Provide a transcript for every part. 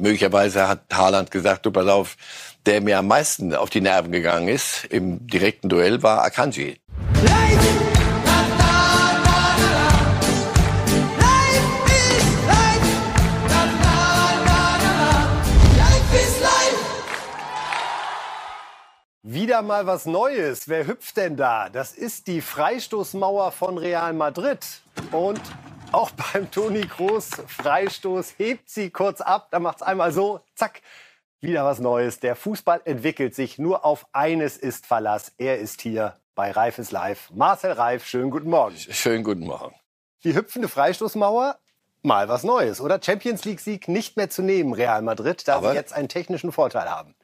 möglicherweise hat Haaland gesagt, du pass auf, der mir am meisten auf die Nerven gegangen ist im direkten Duell war Akanji. Wieder mal was Neues. Wer hüpft denn da? Das ist die Freistoßmauer von Real Madrid. Und auch beim Toni Kroos Freistoß hebt sie kurz ab. Da macht es einmal so, zack, wieder was Neues. Der Fußball entwickelt sich. Nur auf eines ist Verlass. Er ist hier bei Reif ist live. Marcel Reif, schönen guten Morgen. Schönen guten Morgen. Die hüpfende Freistoßmauer, mal was Neues, oder? Champions League-Sieg nicht mehr zu nehmen, Real Madrid, da aber sie jetzt einen technischen Vorteil haben.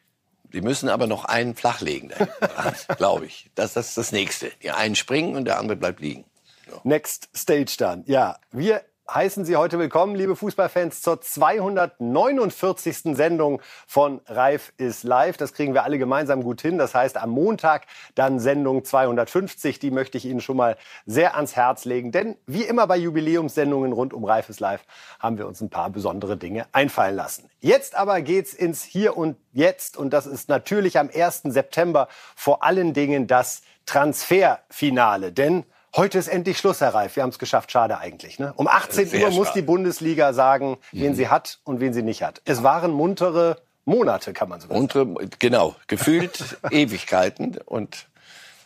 Die müssen aber noch einen flachlegen, glaube ich. Das, das ist das Nächste. Die einen springen und der andere bleibt liegen. So. Next Stage dann. Ja, wir heißen Sie heute willkommen, liebe Fußballfans, zur 249. Sendung von Reif ist live. Das kriegen wir alle gemeinsam gut hin. Das heißt, am Montag dann Sendung 250. Die möchte ich Ihnen schon mal sehr ans Herz legen. Denn wie immer bei Jubiläumssendungen rund um Reif ist live haben wir uns ein paar besondere Dinge einfallen lassen. Jetzt aber geht's ins Hier und Jetzt. Und das ist natürlich am 1. September vor allen Dingen das Transferfinale. Denn Heute ist endlich Schluss, Herr Reif. Wir haben es geschafft. Schade eigentlich. Ne? Um 18 Sehr Uhr muss die Bundesliga sagen, wen mhm. sie hat und wen sie nicht hat. Es waren muntere Monate, kann man so sagen. Muntere, genau. Gefühlt Ewigkeiten. Und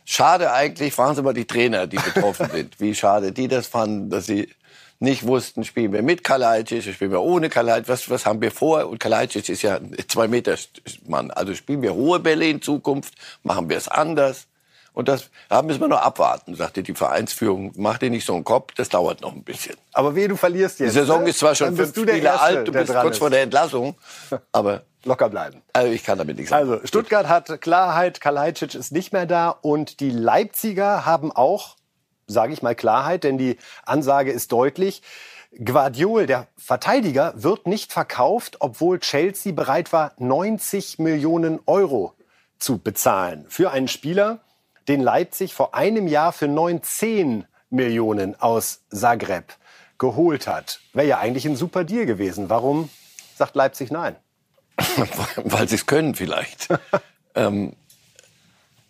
schade eigentlich waren es immer die Trainer, die betroffen sind. Wie schade die das fanden, dass sie nicht wussten, spielen wir mit Kalajdzic, spielen wir ohne Kalajdzic, was, was haben wir vor? Und Kalajdzic ist ja ein zwei Meter Mann. Also spielen wir hohe Bälle in Zukunft, machen wir es anders. Und das da müssen wir noch abwarten, sagte die Vereinsführung. Mach dir nicht so einen Kopf, das dauert noch ein bisschen. Aber wie du verlierst jetzt. Die Saison ne? ist zwar schon fünf Spiele Erste, alt, du bist kurz ist. vor der Entlassung, aber locker bleiben. Also ich kann damit nichts sagen. Also Stuttgart hat Klarheit, Kalajdzic ist nicht mehr da und die Leipziger haben auch, sage ich mal, Klarheit, denn die Ansage ist deutlich. Guardiol, der Verteidiger, wird nicht verkauft, obwohl Chelsea bereit war, 90 Millionen Euro zu bezahlen für einen Spieler, den Leipzig vor einem Jahr für 19 Millionen aus Zagreb geholt hat. Wäre ja eigentlich ein super Deal gewesen. Warum sagt Leipzig nein? Weil sie es können vielleicht. ähm,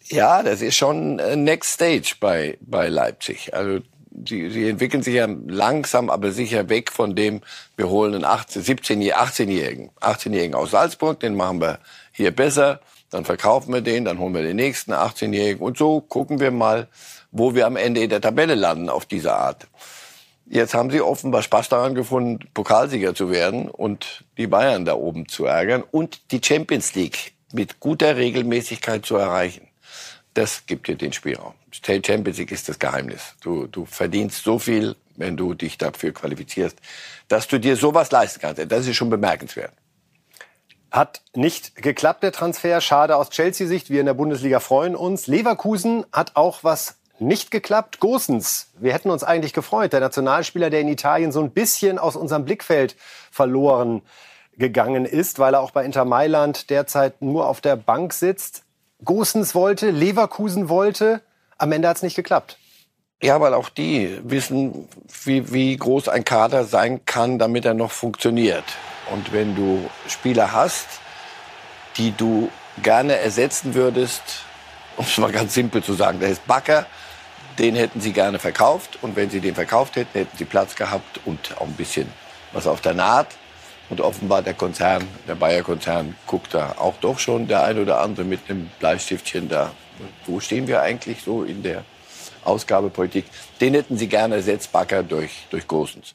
ja, das ist schon Next Stage bei, bei Leipzig. Also sie, sie entwickeln sich ja langsam, aber sicher weg von dem, wir holen einen 18, 17, 18-Jährigen. 18-Jährigen aus Salzburg, den machen wir hier besser dann verkaufen wir den, dann holen wir den nächsten 18-Jährigen und so gucken wir mal, wo wir am Ende in der Tabelle landen auf diese Art. Jetzt haben sie offenbar Spaß daran gefunden, Pokalsieger zu werden und die Bayern da oben zu ärgern und die Champions League mit guter Regelmäßigkeit zu erreichen. Das gibt dir den Spielraum. Champions League ist das Geheimnis. Du, du verdienst so viel, wenn du dich dafür qualifizierst, dass du dir sowas leisten kannst. Das ist schon bemerkenswert. Hat nicht geklappt, der Transfer. Schade aus Chelsea-Sicht. Wir in der Bundesliga freuen uns. Leverkusen hat auch was nicht geklappt. Gosens, wir hätten uns eigentlich gefreut. Der Nationalspieler, der in Italien so ein bisschen aus unserem Blickfeld verloren gegangen ist, weil er auch bei Inter Mailand derzeit nur auf der Bank sitzt. Gosens wollte, Leverkusen wollte. Am Ende hat es nicht geklappt. Ja, weil auch die wissen, wie, wie groß ein Kader sein kann, damit er noch funktioniert. Und wenn du Spieler hast, die du gerne ersetzen würdest, um es mal ganz simpel zu sagen, der ist Backer, den hätten sie gerne verkauft. Und wenn sie den verkauft hätten, hätten sie Platz gehabt und auch ein bisschen was auf der Naht. Und offenbar der Konzern, der Bayer-Konzern, guckt da auch doch schon der ein oder andere mit einem Bleistiftchen da. Wo stehen wir eigentlich so in der Ausgabepolitik? Den hätten sie gerne ersetzt, Backer durch, durch Gosens.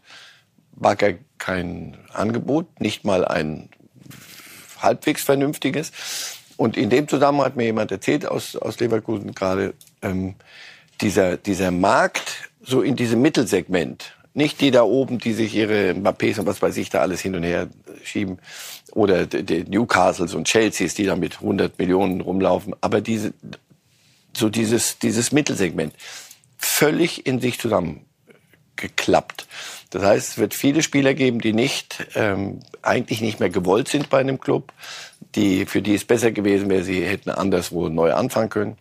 Backer kein Angebot, nicht mal ein halbwegs vernünftiges. Und in dem Zusammenhang hat mir jemand erzählt aus, aus Leverkusen gerade, ähm, dieser, dieser Markt so in diesem Mittelsegment, nicht die da oben, die sich ihre Mbappés und was weiß ich da alles hin und her schieben, oder die Newcastles und Chelseas, die da mit 100 Millionen rumlaufen, aber diese, so dieses, dieses Mittelsegment, völlig in sich zusammengeklappt. Das heißt, es wird viele Spieler geben, die nicht ähm, eigentlich nicht mehr gewollt sind bei einem Club, die für die es besser gewesen wäre, sie hätten anderswo neu anfangen können.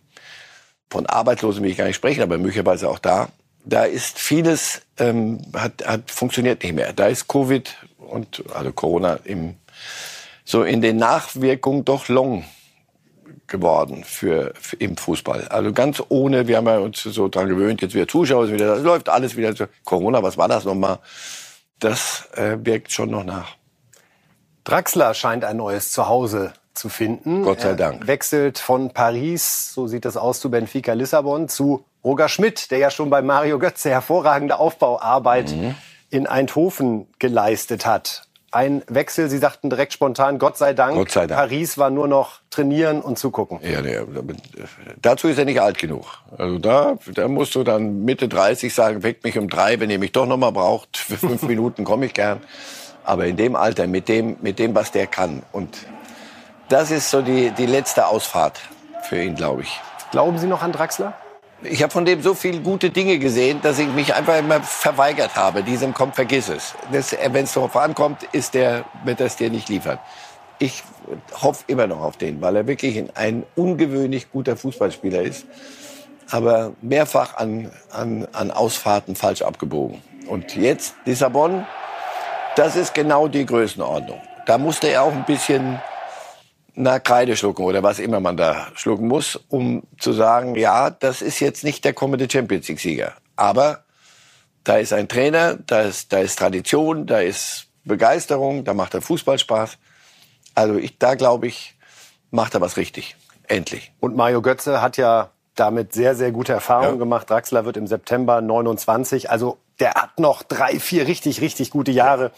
Von Arbeitslosen will ich gar nicht sprechen, aber möglicherweise auch da. Da ist vieles ähm, hat, hat funktioniert nicht mehr. Da ist Covid und also Corona im so in den Nachwirkungen doch long geworden für, für, im Fußball. Also ganz ohne, wir haben ja uns so dran gewöhnt, jetzt wieder Zuschauer, wieder, das läuft alles wieder. Corona, was war das nochmal? Das äh, wirkt schon noch nach. Draxler scheint ein neues Zuhause zu finden. Gott sei Dank. Er wechselt von Paris, so sieht das aus, zu Benfica Lissabon, zu Roger Schmidt, der ja schon bei Mario Götze hervorragende Aufbauarbeit mhm. in Eindhoven geleistet hat. Ein Wechsel, Sie sagten direkt spontan, Gott sei Dank. Gott sei Dank. Paris war nur noch trainieren und zugucken. Ja, nee, dazu ist er nicht alt genug. Also da, da musst du dann Mitte 30 sagen, weckt mich um drei, wenn ihr mich doch noch mal braucht. Für fünf Minuten komme ich gern. Aber in dem Alter, mit dem, mit dem, was der kann. Und das ist so die, die letzte Ausfahrt für ihn, glaube ich. Glauben Sie noch an Draxler? Ich habe von dem so viele gute Dinge gesehen, dass ich mich einfach immer verweigert habe. Diesem kommt, vergiss es. Wenn es darauf ankommt, ist der, wird das dir nicht liefern. Ich hoffe immer noch auf den, weil er wirklich ein ungewöhnlich guter Fußballspieler ist. Aber mehrfach an, an, an Ausfahrten falsch abgebogen. Und jetzt Lissabon, das ist genau die Größenordnung. Da musste er auch ein bisschen na, Kreide schlucken oder was immer man da schlucken muss, um zu sagen, ja, das ist jetzt nicht der kommende Champions League-Sieger. Aber da ist ein Trainer, da ist, da ist Tradition, da ist Begeisterung, da macht er Fußballspaß. Also ich, da glaube ich, macht er was richtig. Endlich. Und Mario Götze hat ja damit sehr, sehr gute Erfahrungen ja. gemacht. Draxler wird im September 29. Also der hat noch drei, vier richtig, richtig gute Jahre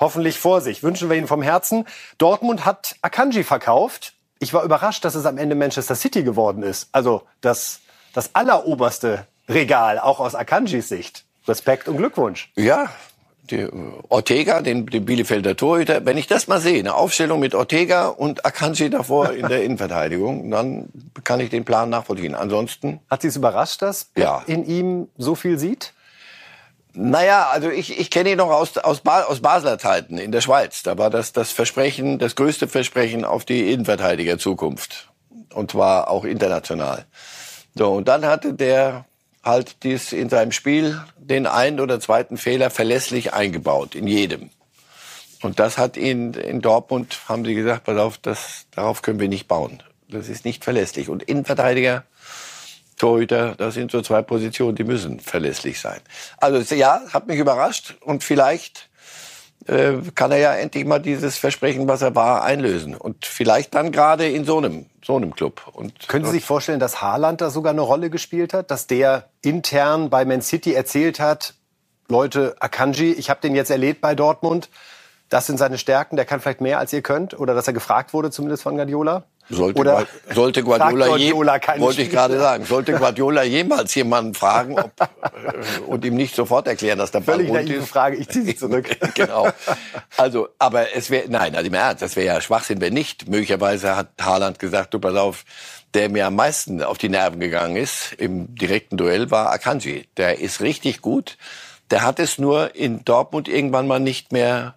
hoffentlich vor sich. Wünschen wir Ihnen vom Herzen. Dortmund hat Akanji verkauft. Ich war überrascht, dass es am Ende Manchester City geworden ist. Also das, das alleroberste Regal, auch aus Akanjis Sicht. Respekt und Glückwunsch. Ja, die Ortega, den, den Bielefelder Torhüter, wenn ich das mal sehe, eine Aufstellung mit Ortega und Akanji davor in der Innenverteidigung, dann kann ich den Plan nachvollziehen. Ansonsten. Hat Sie es überrascht, dass Pep ja. in ihm so viel sieht? Naja, also ich, ich kenne ihn noch aus, aus, ba aus Basler Zeiten in der Schweiz. Da war das das Versprechen, das größte Versprechen auf die Innenverteidiger-Zukunft. Und zwar auch international. So, und dann hatte der halt dies in seinem Spiel den einen oder zweiten Fehler verlässlich eingebaut, in jedem. Und das hat ihn in Dortmund, haben sie gesagt, pass auf, das, darauf können wir nicht bauen. Das ist nicht verlässlich. Und Innenverteidiger Torhüter, das sind so zwei Positionen, die müssen verlässlich sein. Also ja, hat mich überrascht und vielleicht äh, kann er ja endlich mal dieses Versprechen, was er war, einlösen. Und vielleicht dann gerade in so einem, so einem Club. Und, Können Sie sich vorstellen, dass Haaland da sogar eine Rolle gespielt hat? Dass der intern bei Man City erzählt hat, Leute, Akanji, ich habe den jetzt erlebt bei Dortmund. Das sind seine Stärken, der kann vielleicht mehr als ihr könnt. Oder dass er gefragt wurde, zumindest von Guardiola? Sollte, Oder sollte Guardiola, Guardiola je, wollte ich gerade sagen, sollte Guardiola jemals jemanden fragen ob, und ihm nicht sofort erklären, dass der Ball Völlig rund ist? Frage, ich ziehe sie zurück. genau. Also, aber es wäre, nein, also im Ernst, das wäre ja Schwachsinn, wenn nicht. Möglicherweise hat Haaland gesagt, du pass auf, der mir am meisten auf die Nerven gegangen ist im direkten Duell war Akanji. Der ist richtig gut. Der hat es nur in Dortmund irgendwann mal nicht mehr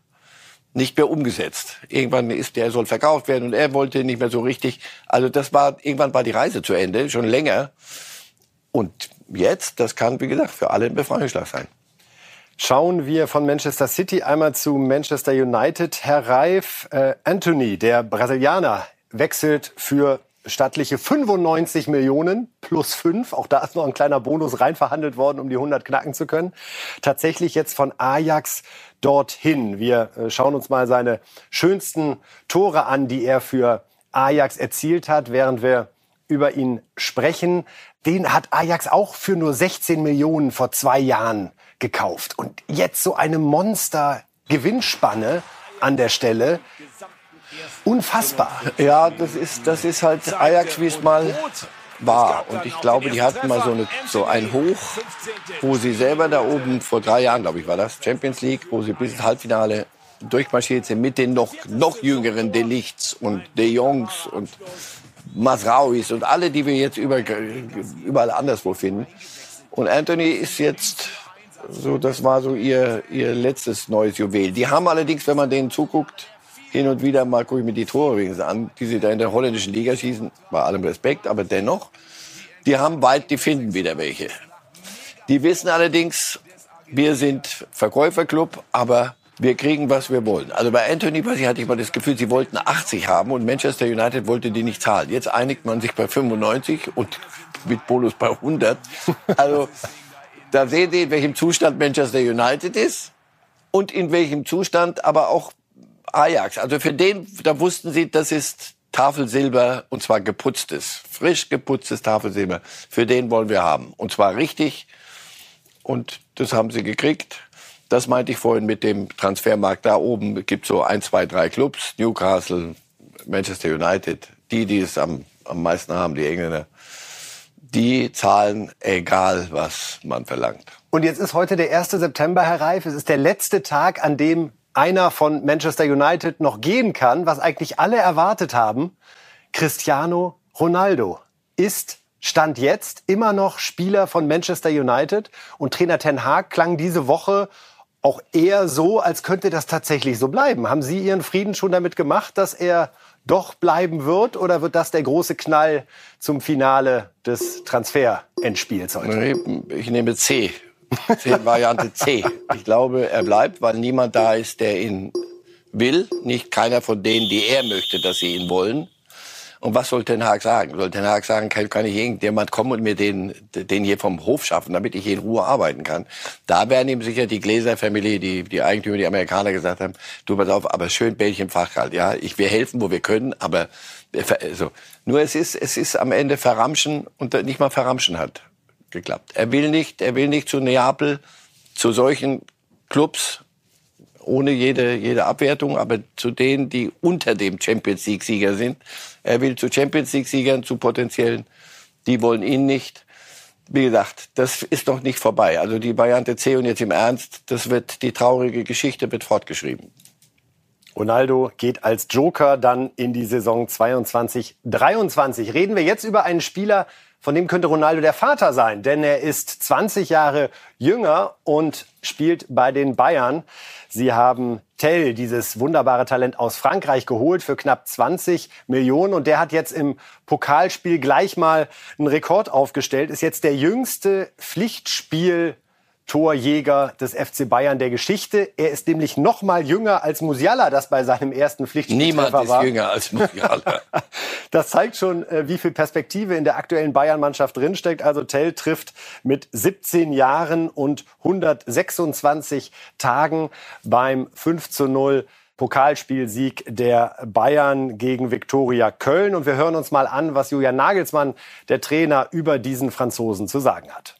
nicht mehr umgesetzt. Irgendwann ist der soll verkauft werden und er wollte nicht mehr so richtig. Also das war irgendwann war die Reise zu Ende, schon länger. Und jetzt, das kann wie gesagt für alle ein Befreiungsschlag sein. Schauen wir von Manchester City einmal zu Manchester United. Herr Reif, äh, Anthony, der Brasilianer, wechselt für stattliche 95 Millionen plus 5. Auch da ist noch ein kleiner Bonus reinverhandelt worden, um die 100 knacken zu können. Tatsächlich jetzt von Ajax dorthin. Wir äh, schauen uns mal seine schönsten Tore an, die er für Ajax erzielt hat, während wir über ihn sprechen. Den hat Ajax auch für nur 16 Millionen vor zwei Jahren gekauft. Und jetzt so eine Monster-Gewinnspanne an der Stelle. Unfassbar. Ja, das ist, das ist halt Ajax, wie es mal war. Und ich glaube, die hatten mal so, eine, so ein Hoch, wo sie selber da oben, vor drei Jahren, glaube ich, war das, Champions League, wo sie bis ins Halbfinale durchmarschiert sind mit den noch, noch jüngeren Delichts und De Jongs und Masrauis und alle, die wir jetzt über, überall anderswo finden. Und Anthony ist jetzt so, das war so ihr, ihr letztes neues Juwel. Die haben allerdings, wenn man denen zuguckt, hin und wieder mal gucke ich mir die Tore übrigens an, die sie da in der holländischen Liga schießen, bei allem Respekt, aber dennoch, die haben weit, die finden wieder welche. Die wissen allerdings, wir sind Verkäuferclub, aber wir kriegen, was wir wollen. Also bei Anthony Passi hatte ich mal das Gefühl, sie wollten 80 haben und Manchester United wollte die nicht zahlen. Jetzt einigt man sich bei 95 und mit Bonus bei 100. Also da sehen Sie, in welchem Zustand Manchester United ist und in welchem Zustand aber auch Ajax. Also für den, da wussten Sie, das ist Tafelsilber und zwar geputztes, frisch geputztes Tafelsilber. Für den wollen wir haben und zwar richtig und das haben sie gekriegt. Das meinte ich vorhin mit dem Transfermarkt. Da oben gibt so ein, zwei, drei Clubs. Newcastle, Manchester United. Die, die es am, am meisten haben, die Engländer. Die zahlen egal, was man verlangt. Und jetzt ist heute der 1. September, Herr Reif. Es ist der letzte Tag, an dem einer von Manchester United noch gehen kann, was eigentlich alle erwartet haben. Cristiano Ronaldo ist Stand jetzt immer noch Spieler von Manchester United und Trainer Ten Hag klang diese Woche auch eher so, als könnte das tatsächlich so bleiben. Haben Sie Ihren Frieden schon damit gemacht, dass er doch bleiben wird oder wird das der große Knall zum Finale des Transferendspiels heute? Ich nehme C. Variante C. Ich glaube, er bleibt, weil niemand da ist, der ihn will. Nicht keiner von denen, die er möchte, dass sie ihn wollen. Und was soll Ten Hag sagen? Soll Ten Hag sagen, kann, kann ich irgendjemand kommen und mir den, den hier vom Hof schaffen, damit ich hier in Ruhe arbeiten kann? Da werden ihm sicher die Gläser-Familie, die, die Eigentümer, die Amerikaner gesagt haben, du pass auf, aber schön Bällchen Fachgehalt, ja. Ich, wir helfen, wo wir können, aber, also, nur es ist, es ist am Ende verramschen und nicht mal verramschen hat geklappt. Er will nicht, er will nicht zu Neapel, zu solchen Clubs, ohne jede, jede Abwertung, aber zu denen, die unter dem Champions League-Sieger sind. Er will zu Champions League-Siegern, zu potenziellen. Die wollen ihn nicht. Wie gesagt, das ist noch nicht vorbei. Also die Variante C und jetzt im Ernst, das wird, die traurige Geschichte wird fortgeschrieben. Ronaldo geht als Joker dann in die Saison 22, 23. Reden wir jetzt über einen Spieler, von dem könnte Ronaldo der Vater sein, denn er ist 20 Jahre jünger und spielt bei den Bayern. Sie haben Tell, dieses wunderbare Talent aus Frankreich, geholt für knapp 20 Millionen und der hat jetzt im Pokalspiel gleich mal einen Rekord aufgestellt, ist jetzt der jüngste Pflichtspiel Torjäger des FC Bayern der Geschichte. Er ist nämlich noch mal jünger als Musiala, das bei seinem ersten Pflichtspiel Niemand war. ist jünger als Musiala. das zeigt schon, äh, wie viel Perspektive in der aktuellen Bayern-Mannschaft drinsteckt. Also Tell trifft mit 17 Jahren und 126 Tagen beim 5 zu 0 Pokalspielsieg der Bayern gegen Viktoria Köln. Und wir hören uns mal an, was Julian Nagelsmann, der Trainer, über diesen Franzosen zu sagen hat.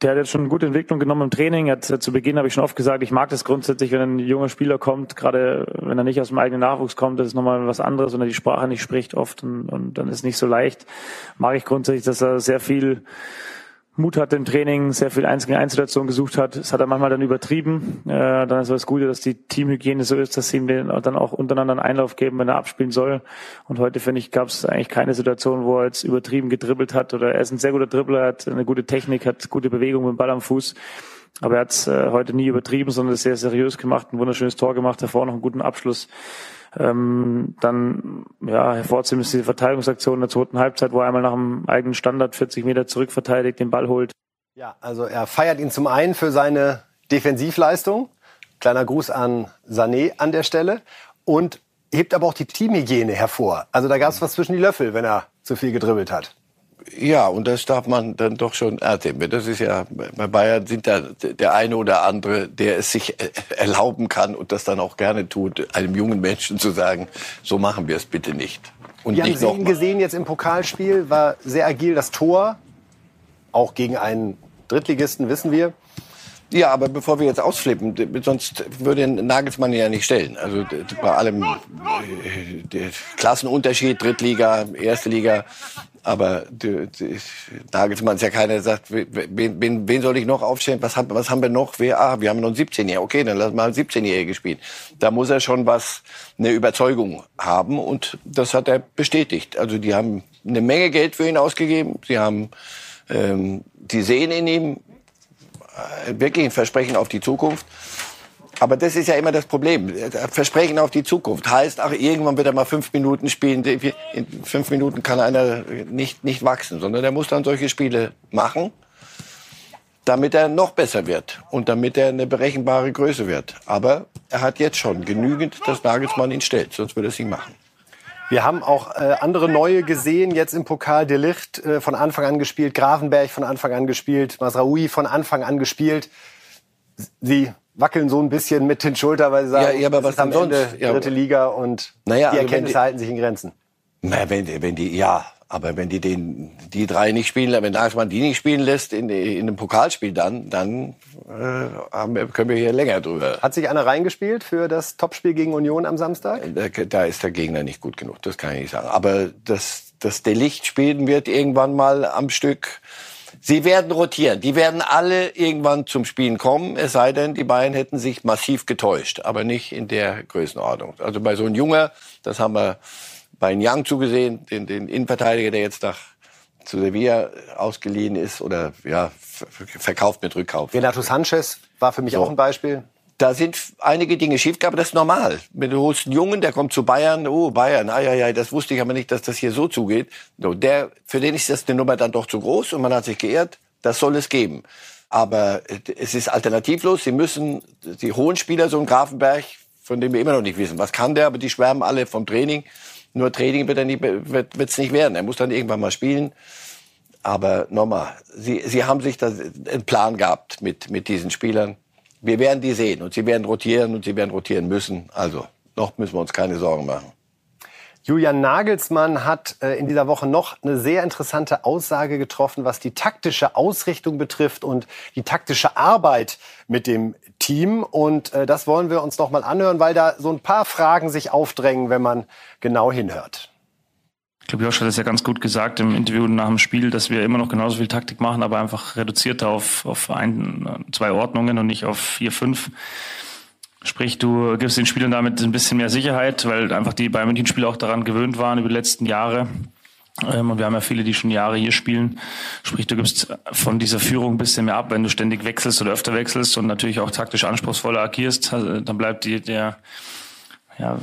Der hat jetzt schon eine gute Entwicklung genommen im Training. Hat, zu Beginn habe ich schon oft gesagt, ich mag das grundsätzlich, wenn ein junger Spieler kommt, gerade wenn er nicht aus dem eigenen Nachwuchs kommt, das ist nochmal was anderes, wenn er die Sprache nicht spricht oft und, und dann ist nicht so leicht. Mag ich grundsätzlich, dass er sehr viel Mut hatte im Training, sehr viel Eins gegen Eins Situation gesucht hat. Das hat er manchmal dann übertrieben. Äh, dann ist das Gute, dass die Teamhygiene so ist, dass sie ihm dann auch untereinander einen Einlauf geben, wenn er abspielen soll. Und heute, finde ich, gab es eigentlich keine Situation, wo er jetzt übertrieben gedribbelt hat. Oder er ist ein sehr guter Dribbler, hat eine gute Technik, hat gute Bewegung mit dem Ball am Fuß. Aber er hat es äh, heute nie übertrieben, sondern sehr seriös gemacht, ein wunderschönes Tor gemacht, davor noch einen guten Abschluss. Ähm, dann ja, hervorzuheben ist die Verteidigungsaktion in der zweiten Halbzeit, wo er einmal nach dem eigenen Standard 40 Meter zurückverteidigt, den Ball holt. Ja, also er feiert ihn zum einen für seine Defensivleistung. Kleiner Gruß an Sané an der Stelle. Und hebt aber auch die Teamhygiene hervor. Also da gab es was zwischen die Löffel, wenn er zu viel gedribbelt hat. Ja, und das darf man dann doch schon ernst Das ist ja, bei Bayern sind da der eine oder andere, der es sich erlauben kann und das dann auch gerne tut, einem jungen Menschen zu sagen, so machen wir es bitte nicht. Und wir nicht haben Sie ihn gesehen jetzt im Pokalspiel, war sehr agil das Tor, auch gegen einen Drittligisten, wissen wir. Ja, aber bevor wir jetzt ausflippen, sonst würde Nagelsmann ja nicht stellen. Also bei allem äh, der Klassenunterschied, Drittliga, Erste Liga, aber Nagelsmann ist ja keiner, der sagt, wen, wen, wen soll ich noch aufstellen? Was haben, was haben wir noch? Wer, ah, wir haben noch einen 17-Jährigen. Okay, dann lass mal einen 17-Jährigen spielen. Da muss er schon was, eine Überzeugung haben und das hat er bestätigt. Also die haben eine Menge Geld für ihn ausgegeben. Sie haben, ähm, die sehen in ihm wirklich ein Versprechen auf die Zukunft. Aber das ist ja immer das Problem. Versprechen auf die Zukunft heißt, ach, irgendwann wird er mal fünf Minuten spielen. In fünf Minuten kann einer nicht, nicht wachsen, sondern er muss dann solche Spiele machen. damit er noch besser wird und damit er eine berechenbare Größe wird. Aber er hat jetzt schon genügend, dass Nagelsmann ihn stellt, sonst würde er es nicht machen. Wir haben auch äh, andere neue gesehen, jetzt im Pokal. De Licht äh, von Anfang an gespielt, Grafenberg von Anfang an gespielt, Masraoui von Anfang an gespielt. Sie wackeln so ein bisschen mit den Schultern, weil sie sagen, ja, ja aber was am sonst? Ende dritte Liga und Naja, die also Erkenntnisse die- halten sich in Grenzen. Na, wenn, wenn die, ja, aber wenn die den, die drei nicht spielen, wenn Nagelsmann die nicht spielen lässt in, in einem Pokalspiel, dann, dann äh, haben wir, können wir hier länger drüber. Hat sich einer reingespielt für das Topspiel gegen Union am Samstag? Da, da ist der Gegner nicht gut genug, das kann ich nicht sagen. Aber dass das Delicht spielen wird irgendwann mal am Stück. Sie werden rotieren. Die werden alle irgendwann zum Spielen kommen, es sei denn, die Bayern hätten sich massiv getäuscht, aber nicht in der Größenordnung. Also bei so einem Junger, das haben wir bei Young zugesehen, den, den Innenverteidiger, der jetzt nach zu Sevilla ausgeliehen ist oder ja ver- verkauft mit Rückkauf. Renato Sanchez war für mich auch ein Beispiel. Da sind einige Dinge schiefgegangen, aber das ist normal. Wenn du holst einen Jungen, der kommt zu Bayern, oh Bayern, ah, ja, ja, das wusste ich aber nicht, dass das hier so zugeht. So, der, für den ist das eine Nummer dann doch zu groß und man hat sich geehrt, das soll es geben. Aber äh, es ist alternativlos. Sie müssen, die hohen Spieler, so ein Grafenberg, von dem wir immer noch nicht wissen, was kann der, aber die schwärmen alle vom Training. Nur Training wird nicht, wird, nicht werden. Er muss dann irgendwann mal spielen. Aber nochmal, Sie, Sie haben sich da einen Plan gehabt mit, mit diesen Spielern. Wir werden die sehen und sie werden rotieren und sie werden rotieren müssen. Also, noch müssen wir uns keine Sorgen machen. Julian Nagelsmann hat äh, in dieser Woche noch eine sehr interessante Aussage getroffen, was die taktische Ausrichtung betrifft und die taktische Arbeit mit dem Team. Und äh, das wollen wir uns noch mal anhören, weil da so ein paar Fragen sich aufdrängen, wenn man genau hinhört. Ich glaube, Josh hat es ja ganz gut gesagt im Interview nach dem Spiel, dass wir immer noch genauso viel Taktik machen, aber einfach reduzierter auf, auf ein, zwei Ordnungen und nicht auf vier, fünf. Sprich, du gibst den Spielern damit ein bisschen mehr Sicherheit, weil einfach die Bayern München Spieler auch daran gewöhnt waren über die letzten Jahre. Ähm, Und wir haben ja viele, die schon Jahre hier spielen. Sprich, du gibst von dieser Führung ein bisschen mehr ab, wenn du ständig wechselst oder öfter wechselst und natürlich auch taktisch anspruchsvoller agierst. Also, dann bleibt die, der, ja,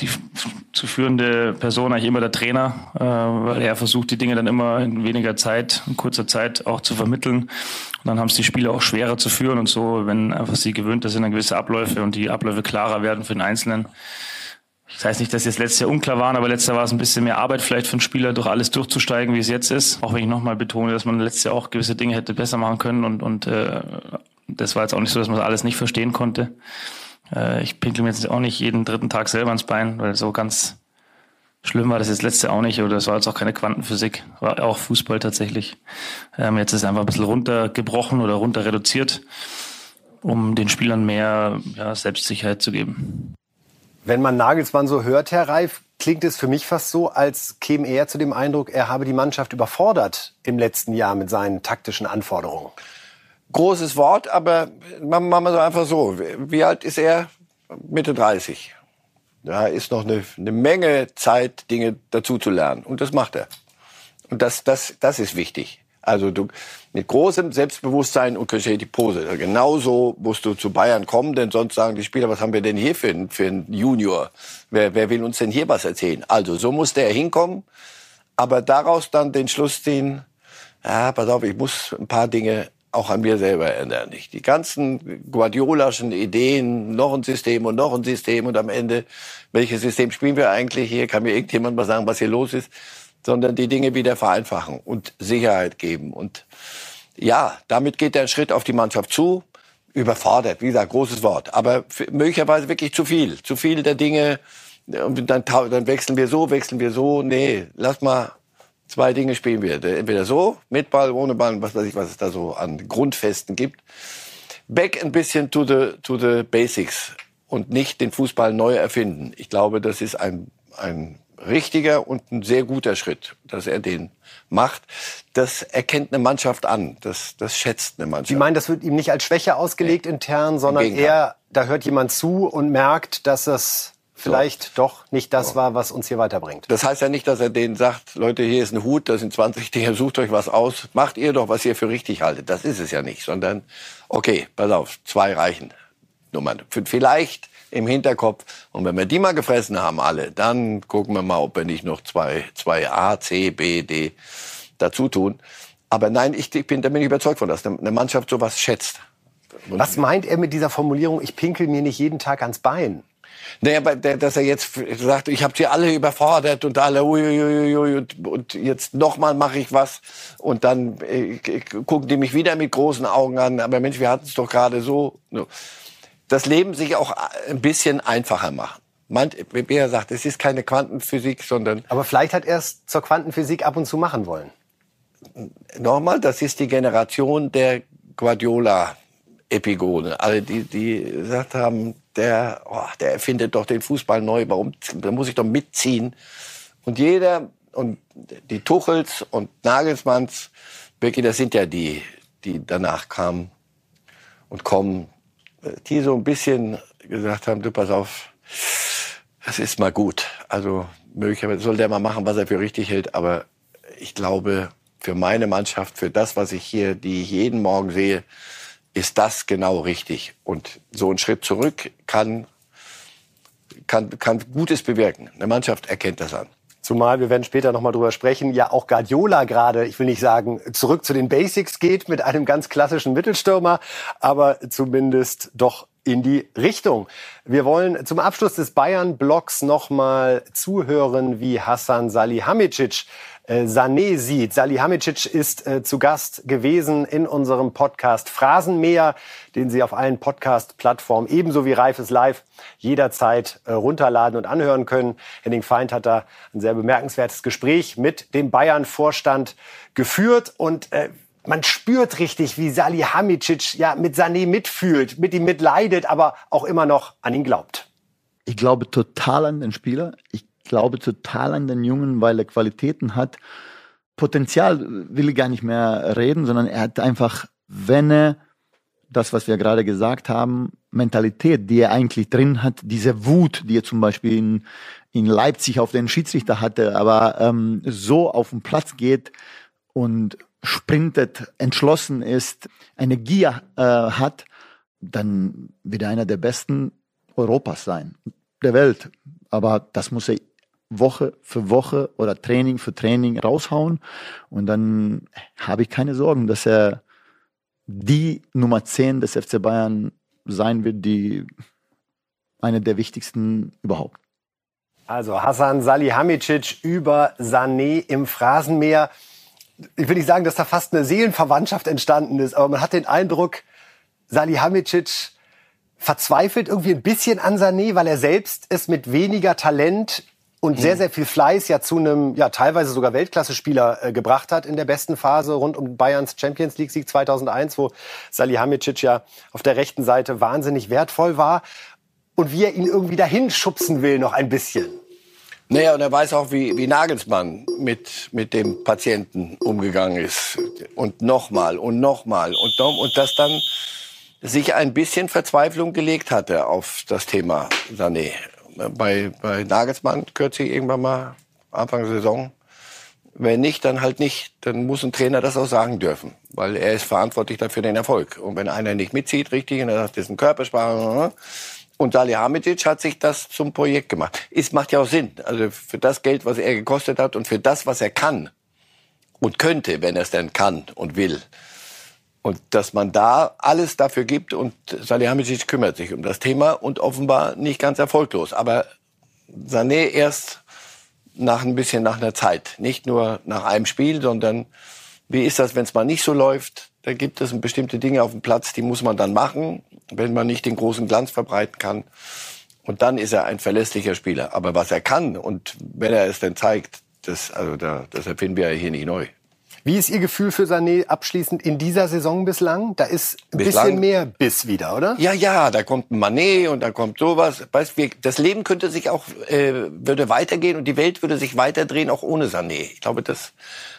die zu führende Person eigentlich immer der Trainer, äh, weil er versucht, die Dinge dann immer in weniger Zeit, in kurzer Zeit auch zu vermitteln. Und dann haben es die Spieler auch schwerer zu führen und so, wenn einfach sie gewöhnter sind an gewisse Abläufe und die Abläufe klarer werden für den Einzelnen. Ich weiß nicht, dass jetzt letztes Jahr unklar waren, aber letztes Jahr war es ein bisschen mehr Arbeit vielleicht für einen Spieler, durch alles durchzusteigen, wie es jetzt ist. Auch wenn ich nochmal betone, dass man letztes Jahr auch gewisse Dinge hätte besser machen können und, und äh, das war jetzt auch nicht so, dass man das alles nicht verstehen konnte. Äh, ich pinkel mir jetzt auch nicht jeden dritten Tag selber ins Bein, weil so ganz schlimm war das jetzt letzte Jahr auch nicht oder das war jetzt auch keine Quantenphysik, war auch Fußball tatsächlich. Ähm, jetzt ist es einfach ein bisschen runtergebrochen oder runter reduziert, um den Spielern mehr ja, Selbstsicherheit zu geben. Wenn man Nagelsmann so hört, Herr Reif, klingt es für mich fast so, als käme er zu dem Eindruck, er habe die Mannschaft überfordert im letzten Jahr mit seinen taktischen Anforderungen. Großes Wort, aber machen wir so einfach so. Wie alt ist er? Mitte 30. Da ist noch eine, eine Menge Zeit, Dinge dazu zu lernen. Und das macht er. Und das, das, das ist wichtig. Also du, mit großem Selbstbewusstsein und die Pose. Genauso musst du zu Bayern kommen, denn sonst sagen die Spieler, was haben wir denn hier für einen, für Junior? Wer, wer will uns denn hier was erzählen? Also so muss der hinkommen, aber daraus dann den Schluss ziehen, ja, pass auf, ich muss ein paar Dinge auch an mir selber ändern. Nicht die ganzen Guardiolaschen Ideen, noch ein System und noch ein System und am Ende, welches System spielen wir eigentlich hier? Kann mir irgendjemand mal sagen, was hier los ist? Sondern die Dinge wieder vereinfachen und Sicherheit geben. Und ja, damit geht er einen Schritt auf die Mannschaft zu. Überfordert, wie gesagt, großes Wort. Aber möglicherweise wirklich zu viel. Zu viel der Dinge. Und dann, dann wechseln wir so, wechseln wir so. Nee, lass mal zwei Dinge spielen wir. Entweder so, mit Ball, ohne Ball, was weiß ich, was es da so an Grundfesten gibt. Back ein bisschen to the, to the basics und nicht den Fußball neu erfinden. Ich glaube, das ist ein, ein richtiger und ein sehr guter Schritt, dass er den macht. Das erkennt eine Mannschaft an. Das, das schätzt eine Mannschaft. Sie meinen, das wird ihm nicht als Schwäche ausgelegt intern, sondern eher, da hört jemand zu und merkt, dass es vielleicht doch nicht das war, was uns hier weiterbringt. Das heißt ja nicht, dass er denen sagt, Leute, hier ist ein Hut, da sind 20 Dinge, sucht euch was aus, macht ihr doch, was ihr für richtig haltet. Das ist es ja nicht, sondern, okay, pass auf, zwei reichen Nummern. Vielleicht im Hinterkopf. Und wenn wir die mal gefressen haben, alle, dann gucken wir mal, ob wir nicht noch zwei, zwei A, C, B, D dazu tun. Aber nein, ich, ich bin, da bin ich überzeugt von, dass eine Mannschaft sowas schätzt. Und Was meint er mit dieser Formulierung, ich pinkel mir nicht jeden Tag ans Bein? Naja, dass er jetzt sagt, ich habe sie alle überfordert und alle uiuiui, und, und jetzt nochmal mache ich was und dann äh, gucken die mich wieder mit großen Augen an. Aber Mensch, wir hatten es doch gerade so. Das Leben sich auch ein bisschen einfacher machen. Meint, wie er sagt, es ist keine Quantenphysik, sondern... Aber vielleicht hat er es zur Quantenphysik ab und zu machen wollen. Nochmal, das ist die Generation der Guardiola Epigone. Alle, die, die gesagt haben, der, oh, der erfindet doch den Fußball neu, warum, da muss ich doch mitziehen. Und jeder, und die Tuchels und Nagelsmanns, wirklich, das sind ja die, die danach kamen und kommen, die so ein bisschen gesagt haben, du pass auf, das ist mal gut. Also möglicherweise soll der mal machen, was er für richtig hält, aber ich glaube, für meine Mannschaft, für das, was ich hier, die ich jeden Morgen sehe, ist das genau richtig. Und so ein Schritt zurück kann, kann, kann Gutes bewirken. Eine Mannschaft erkennt das an. Zumal, wir werden später nochmal drüber sprechen, ja auch Guardiola gerade, ich will nicht sagen, zurück zu den Basics geht mit einem ganz klassischen Mittelstürmer, aber zumindest doch in die Richtung. Wir wollen zum Abschluss des Bayern-Blocks nochmal zuhören, wie Hassan Salihamidzic äh, Sané sieht. Salihamidzic ist äh, zu Gast gewesen in unserem Podcast Phrasenmäher, den Sie auf allen Podcast-Plattformen ebenso wie Reifes Live jederzeit äh, runterladen und anhören können. Henning Feind hat da ein sehr bemerkenswertes Gespräch mit dem Bayern-Vorstand geführt und äh, man spürt richtig, wie Salihamidzic ja mit Sané mitfühlt, mit ihm mitleidet, aber auch immer noch an ihn glaubt. Ich glaube total an den Spieler. Ich glaube total an den Jungen, weil er Qualitäten hat. Potenzial will ich gar nicht mehr reden, sondern er hat einfach, wenn er das, was wir gerade gesagt haben, Mentalität, die er eigentlich drin hat, diese Wut, die er zum Beispiel in, in Leipzig auf den Schiedsrichter hatte, aber ähm, so auf den Platz geht und sprintet, entschlossen ist, eine Gier äh, hat, dann wird er einer der besten Europas sein, der Welt. Aber das muss er Woche für Woche oder Training für Training raushauen. Und dann habe ich keine Sorgen, dass er die Nummer 10 des FC Bayern sein wird, die eine der wichtigsten überhaupt. Also Hassan Salihamidzic über Sané im Phrasenmeer. Ich will nicht sagen, dass da fast eine Seelenverwandtschaft entstanden ist, aber man hat den Eindruck, Salihamidzic verzweifelt irgendwie ein bisschen an Sané, weil er selbst es mit weniger Talent und sehr, mhm. sehr viel Fleiß ja zu einem, ja, teilweise sogar Weltklasse-Spieler äh, gebracht hat in der besten Phase rund um Bayerns Champions League-Sieg 2001, wo Salihamidzic ja auf der rechten Seite wahnsinnig wertvoll war. Und wie er ihn irgendwie dahin schubsen will, noch ein bisschen. Naja, und er weiß auch, wie, wie Nagelsmann mit, mit dem Patienten umgegangen ist. Und nochmal und nochmal und, noch, und das dann sich ein bisschen Verzweiflung gelegt hatte auf das Thema Sané bei, bei Nagelsmann kürzlich irgendwann mal, Anfang der Saison. Wenn nicht, dann halt nicht. Dann muss ein Trainer das auch sagen dürfen, weil er ist verantwortlich dafür den Erfolg. Und wenn einer nicht mitzieht, richtig, und er sagt, das ist ein Körpersprache, und Salihamidzic hat sich das zum Projekt gemacht. Es macht ja auch Sinn. Also für das Geld, was er gekostet hat und für das, was er kann und könnte, wenn er es denn kann und will, und dass man da alles dafür gibt und Salihamidzic kümmert sich um das Thema und offenbar nicht ganz erfolglos. Aber Sané erst nach ein bisschen nach einer Zeit. Nicht nur nach einem Spiel, sondern wie ist das, wenn es mal nicht so läuft? Da gibt es bestimmte Dinge auf dem Platz, die muss man dann machen, wenn man nicht den großen Glanz verbreiten kann. Und dann ist er ein verlässlicher Spieler. Aber was er kann und wenn er es denn zeigt, das, also da, das erfinden wir ja hier nicht neu. Wie ist Ihr Gefühl für Sané abschließend in dieser Saison bislang? Da ist ein bislang, bisschen mehr Biss wieder, oder? Ja, ja, da kommt ein Manet und da kommt sowas. Weißt, wir, das Leben könnte sich auch, äh, würde weitergehen und die Welt würde sich weiterdrehen, auch ohne Sané. Ich glaube, das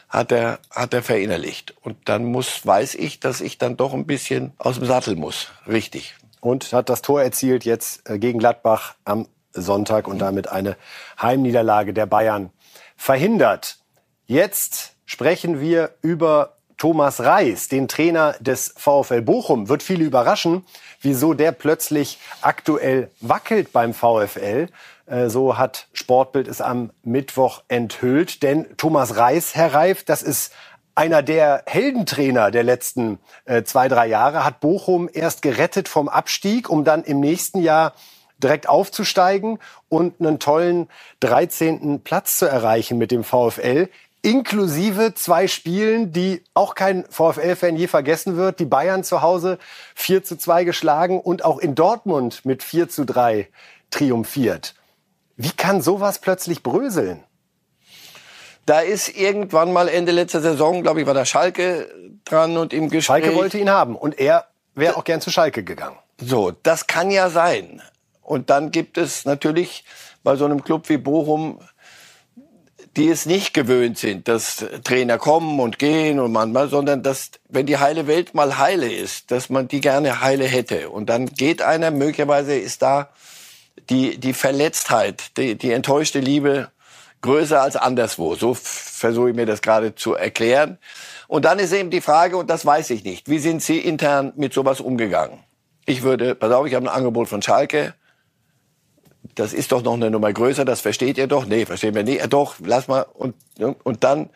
hat er, hat er verinnerlicht. Und dann muss, weiß ich, dass ich dann doch ein bisschen aus dem Sattel muss. Richtig. Und hat das Tor erzielt jetzt äh, gegen Gladbach am Sonntag und damit eine Heimniederlage der Bayern verhindert. Jetzt sprechen wir über Thomas Reis, den Trainer des VfL Bochum. Wird viele überraschen, wieso der plötzlich aktuell wackelt beim VfL. Äh, so hat Sportbild es am Mittwoch enthüllt. Denn Thomas Reis, Herr Reif, das ist einer der Heldentrainer der letzten äh, zwei, drei Jahre, hat Bochum erst gerettet vom Abstieg, um dann im nächsten Jahr direkt aufzusteigen und einen tollen 13. Platz zu erreichen mit dem VfL. Inklusive zwei Spielen, die auch kein VfL-Fan je vergessen wird. Die Bayern zu Hause 4 zu 2 geschlagen und auch in Dortmund mit 4 zu 3 triumphiert. Wie kann sowas plötzlich bröseln? Da ist irgendwann mal Ende letzter Saison, glaube ich, war der Schalke dran und im Gespräch. Schalke wollte ihn haben und er wäre auch gern zu Schalke gegangen. So, das kann ja sein. Und dann gibt es natürlich bei so einem Club wie Bochum, die es nicht gewöhnt sind, dass Trainer kommen und gehen und manchmal, sondern dass, wenn die heile Welt mal heile ist, dass man die gerne heile hätte. Und dann geht einer, möglicherweise ist da die, die Verletztheit, die, die enttäuschte Liebe größer als anderswo. So versuche ich mir das gerade zu erklären. Und dann ist eben die Frage, und das weiß ich nicht, wie sind Sie intern mit sowas umgegangen? Ich würde, pass auf, ich habe ein Angebot von Schalke. Das ist doch noch eine Nummer größer, das versteht ihr doch. Nee, verstehen wir nicht. Doch, lass mal. Und, und dann,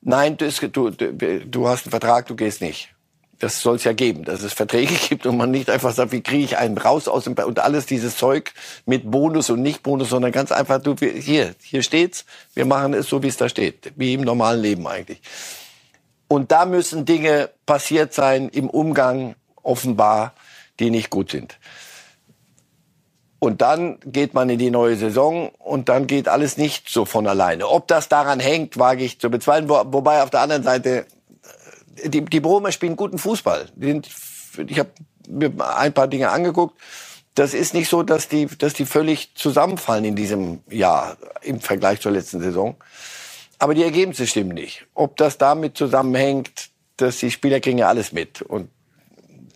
nein, du, du, du hast einen Vertrag, du gehst nicht das soll es ja geben, dass es Verträge gibt und man nicht einfach sagt, wie kriege ich einen raus aus dem und alles dieses Zeug mit Bonus und nicht Bonus, sondern ganz einfach, du hier, hier steht's, wir machen es so, wie es da steht, wie im normalen Leben eigentlich. Und da müssen Dinge passiert sein im Umgang offenbar, die nicht gut sind. Und dann geht man in die neue Saison und dann geht alles nicht so von alleine. Ob das daran hängt, wage ich zu bezweifeln. Wobei auf der anderen Seite die, die Bochumer spielen guten Fußball. ich habe mir ein paar Dinge angeguckt. Das ist nicht so, dass die, dass die völlig zusammenfallen in diesem Jahr im Vergleich zur letzten Saison. Aber die Ergebnisse stimmen nicht. Ob das damit zusammenhängt, dass die Spieler kriegen ja alles mit. Und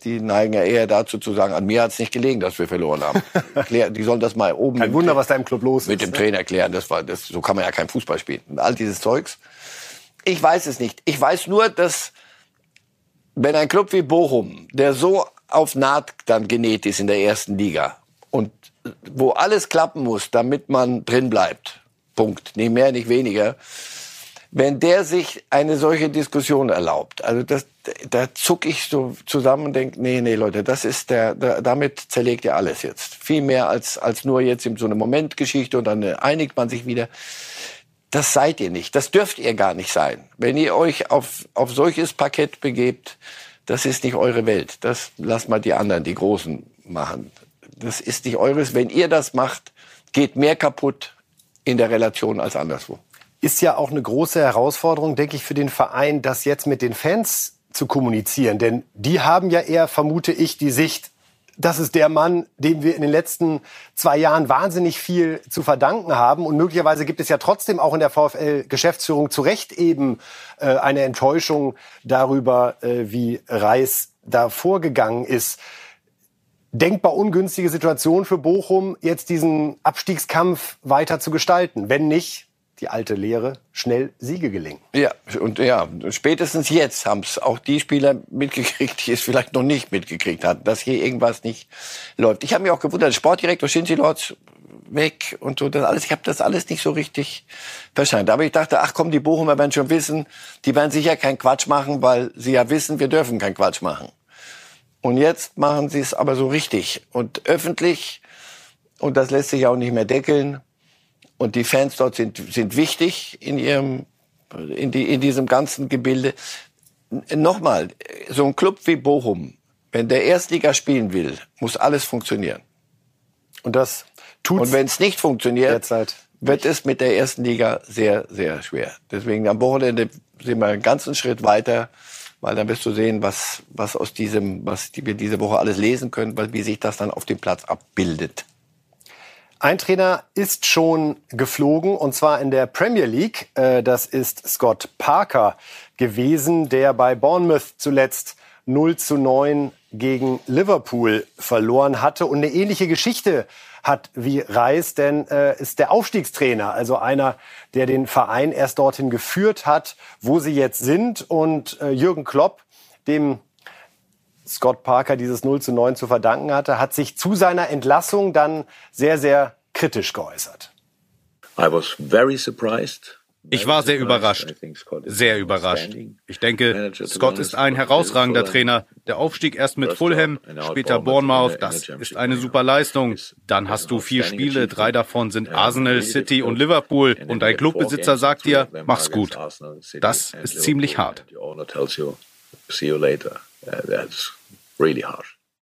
die neigen ja eher dazu zu sagen, an mir hat es nicht gelegen, dass wir verloren haben. die sollen das mal oben. Kein Wunder, was da im Club los ist. Mit dem ne? Trainer klären. Das war, das, so kann man ja kein Fußball spielen. All dieses Zeugs. Ich weiß es nicht. Ich weiß nur, dass wenn ein Club wie Bochum, der so auf Naht dann genäht ist in der ersten Liga und wo alles klappen muss, damit man drin bleibt, Punkt, nicht mehr, nicht weniger, wenn der sich eine solche Diskussion erlaubt, also das, da zuck ich so zusammen und denke, nee, nee, Leute, das ist der, der, damit zerlegt ihr alles jetzt. Viel mehr als, als nur jetzt in so eine Momentgeschichte und dann einigt man sich wieder. Das seid ihr nicht. Das dürft ihr gar nicht sein. Wenn ihr euch auf, auf solches Parkett begebt, das ist nicht eure Welt. Das lasst mal die anderen, die Großen machen. Das ist nicht eures. Wenn ihr das macht, geht mehr kaputt in der Relation als anderswo. Ist ja auch eine große Herausforderung, denke ich, für den Verein, das jetzt mit den Fans zu kommunizieren. Denn die haben ja eher, vermute ich, die Sicht, das ist der Mann, dem wir in den letzten zwei Jahren wahnsinnig viel zu verdanken haben. Und möglicherweise gibt es ja trotzdem auch in der VfL-Geschäftsführung zu Recht eben äh, eine Enttäuschung darüber, äh, wie Reis da vorgegangen ist. Denkbar ungünstige Situation für Bochum, jetzt diesen Abstiegskampf weiter zu gestalten. Wenn nicht, die alte Lehre, schnell Siege gelingen. Ja, und ja, spätestens jetzt haben es auch die Spieler mitgekriegt, die es vielleicht noch nicht mitgekriegt hatten, dass hier irgendwas nicht läuft. Ich habe mich auch gewundert, Sportdirektor Shinji Lords weg und so, das alles, ich habe das alles nicht so richtig verstanden. Aber ich dachte, ach komm, die Bochumer werden schon wissen, die werden sicher keinen Quatsch machen, weil sie ja wissen, wir dürfen keinen Quatsch machen. Und jetzt machen sie es aber so richtig und öffentlich und das lässt sich auch nicht mehr deckeln. Und die Fans dort sind, sind wichtig in ihrem, in, die, in diesem ganzen Gebilde. Nochmal, so ein Club wie Bochum, wenn der Erstliga spielen will, muss alles funktionieren. Und das tut Und wenn es nicht funktioniert, derzeit wird es mit der ersten Liga sehr, sehr schwer. Deswegen am Wochenende sind wir einen ganzen Schritt weiter, weil dann wirst du sehen, was, was aus diesem, was wir diese Woche alles lesen können, wie sich das dann auf dem Platz abbildet. Ein Trainer ist schon geflogen und zwar in der Premier League. Äh, das ist Scott Parker gewesen, der bei Bournemouth zuletzt 0 zu 9 gegen Liverpool verloren hatte und eine ähnliche Geschichte hat wie Reis, denn äh, ist der Aufstiegstrainer, also einer, der den Verein erst dorthin geführt hat, wo sie jetzt sind. Und äh, Jürgen Klopp, dem Scott Parker dieses 0 zu 9 zu verdanken hatte, hat sich zu seiner Entlassung dann sehr, sehr kritisch geäußert. I was very surprised Ich war sehr überrascht. Sehr überrascht. Ich denke, Scott ist ein herausragender Trainer. Der Aufstieg erst mit Fulham, später Bournemouth, das ist eine super Leistung. Dann hast du vier Spiele, drei davon sind Arsenal, City und Liverpool. Und ein Clubbesitzer sagt dir, mach's gut. Das ist ziemlich hart.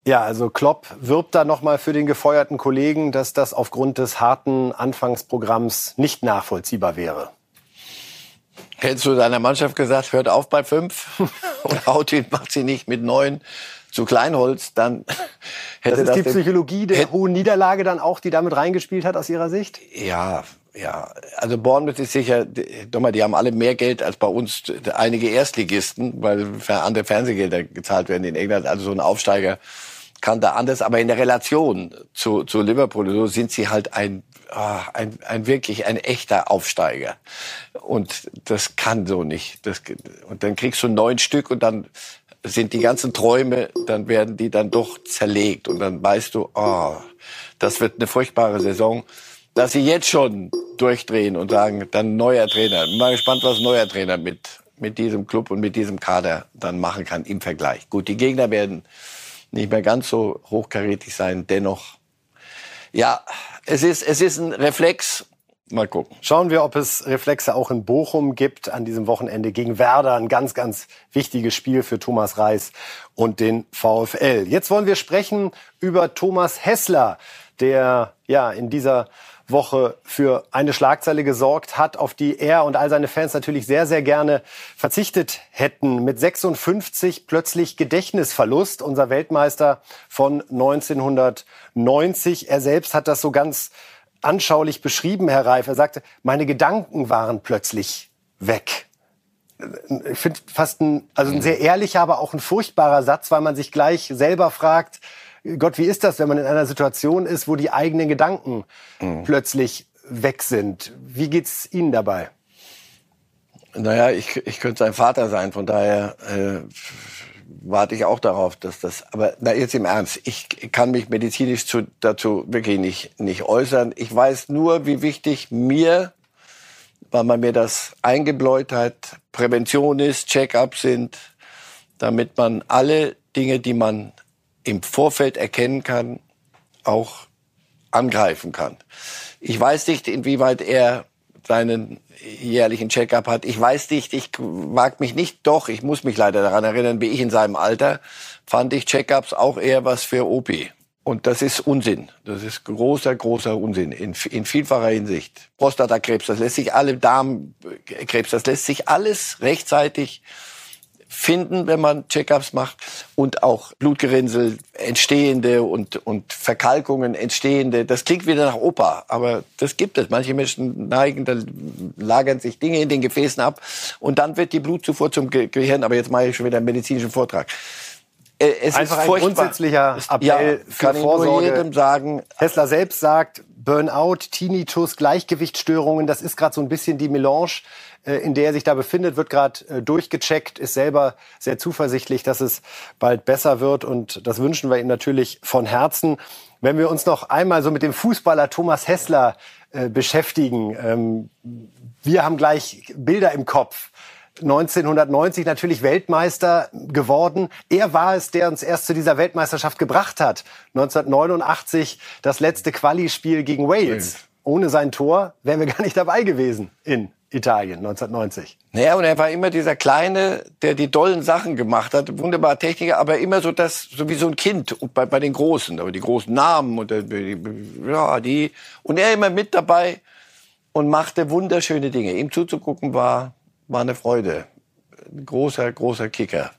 Ja, also Klopp wirbt da nochmal für den gefeuerten Kollegen, dass das aufgrund des harten Anfangsprogramms nicht nachvollziehbar wäre. Hättest du deiner Mannschaft gesagt, hört auf bei fünf und haut ihn, macht sie nicht mit neun zu Kleinholz, dann hätte das ist das die Psychologie der hohen Niederlage dann auch, die damit reingespielt hat aus Ihrer Sicht? Ja, ja. Also Bournemouth ist sicher, mal, die haben alle mehr Geld als bei uns einige Erstligisten, weil andere Fernsehgelder gezahlt werden in England. Also so ein Aufsteiger kann da anders, aber in der Relation zu, zu Liverpool so sind sie halt ein oh, ein, ein wirklich ein echter Aufsteiger. Und das kann so nicht. Das, und dann kriegst du neun Stück und dann sind die ganzen Träume, dann werden die dann doch zerlegt. Und dann weißt du, oh, das wird eine furchtbare Saison. Dass sie jetzt schon durchdrehen und sagen, dann neuer Trainer. Bin mal gespannt, was neuer Trainer mit, mit diesem Club und mit diesem Kader dann machen kann im Vergleich. Gut, die Gegner werden nicht mehr ganz so hochkarätig sein. Dennoch ja, es ist, es ist ein Reflex. Mal gucken. Schauen wir, ob es Reflexe auch in Bochum gibt an diesem Wochenende gegen Werder. Ein ganz, ganz wichtiges Spiel für Thomas Reis und den VfL. Jetzt wollen wir sprechen über Thomas Hessler, der ja in dieser Woche für eine Schlagzeile gesorgt hat, auf die er und all seine Fans natürlich sehr, sehr gerne verzichtet hätten. Mit 56 plötzlich Gedächtnisverlust, unser Weltmeister von 1990. Er selbst hat das so ganz anschaulich beschrieben, Herr Reif. Er sagte, meine Gedanken waren plötzlich weg. Ich finde fast ein, also ein sehr ehrlicher, aber auch ein furchtbarer Satz, weil man sich gleich selber fragt, Gott, wie ist das, wenn man in einer Situation ist, wo die eigenen Gedanken mhm. plötzlich weg sind? Wie geht's Ihnen dabei? Naja, ich, ich könnte sein Vater sein, von daher äh, warte ich auch darauf, dass das. Aber na, jetzt im Ernst, ich kann mich medizinisch zu, dazu wirklich nicht, nicht äußern. Ich weiß nur, wie wichtig mir, weil man mir das eingebläut hat, Prävention ist, Check-ups sind, damit man alle Dinge, die man im Vorfeld erkennen kann, auch angreifen kann. Ich weiß nicht, inwieweit er seinen jährlichen Checkup hat. Ich weiß nicht, ich mag mich nicht, doch, ich muss mich leider daran erinnern, wie ich in seinem Alter fand ich Checkups auch eher was für OP. Und das ist Unsinn. Das ist großer, großer Unsinn in, in vielfacher Hinsicht. Prostatakrebs, das lässt sich alle Darmkrebs, das lässt sich alles rechtzeitig finden, wenn man Checkups macht und auch Blutgerinnsel entstehende und, und Verkalkungen entstehende. Das klingt wieder nach Opa, aber das gibt es. Manche Menschen neigen, da lagern sich Dinge in den Gefäßen ab und dann wird die Blutzufuhr zum Gehirn, aber jetzt mache ich schon wieder einen medizinischen Vortrag. Äh, es Einfach ist ein grundsätzlicher Appell ja, für kann Vorsorge. Jedem sagen. Tesla selbst sagt, Burnout, Tinnitus, Gleichgewichtsstörungen, das ist gerade so ein bisschen die Melange äh, in der er sich da befindet, wird gerade äh, durchgecheckt, ist selber sehr zuversichtlich, dass es bald besser wird. Und das wünschen wir ihm natürlich von Herzen. Wenn wir uns noch einmal so mit dem Fußballer Thomas Hessler äh, beschäftigen, ähm, wir haben gleich Bilder im Kopf. 1990 natürlich Weltmeister geworden. Er war es, der uns erst zu dieser Weltmeisterschaft gebracht hat. 1989 das letzte Quali-Spiel gegen Wales. Ohne sein Tor wären wir gar nicht dabei gewesen in Italien 1990. Naja, und er war immer dieser Kleine, der die dollen Sachen gemacht hat, wunderbare Techniker, aber immer so das, so wie so ein Kind bei, bei den Großen, aber die großen Namen und die, ja, die, und er immer mit dabei und machte wunderschöne Dinge. Ihm zuzugucken war, war eine Freude. Ein großer, großer Kicker.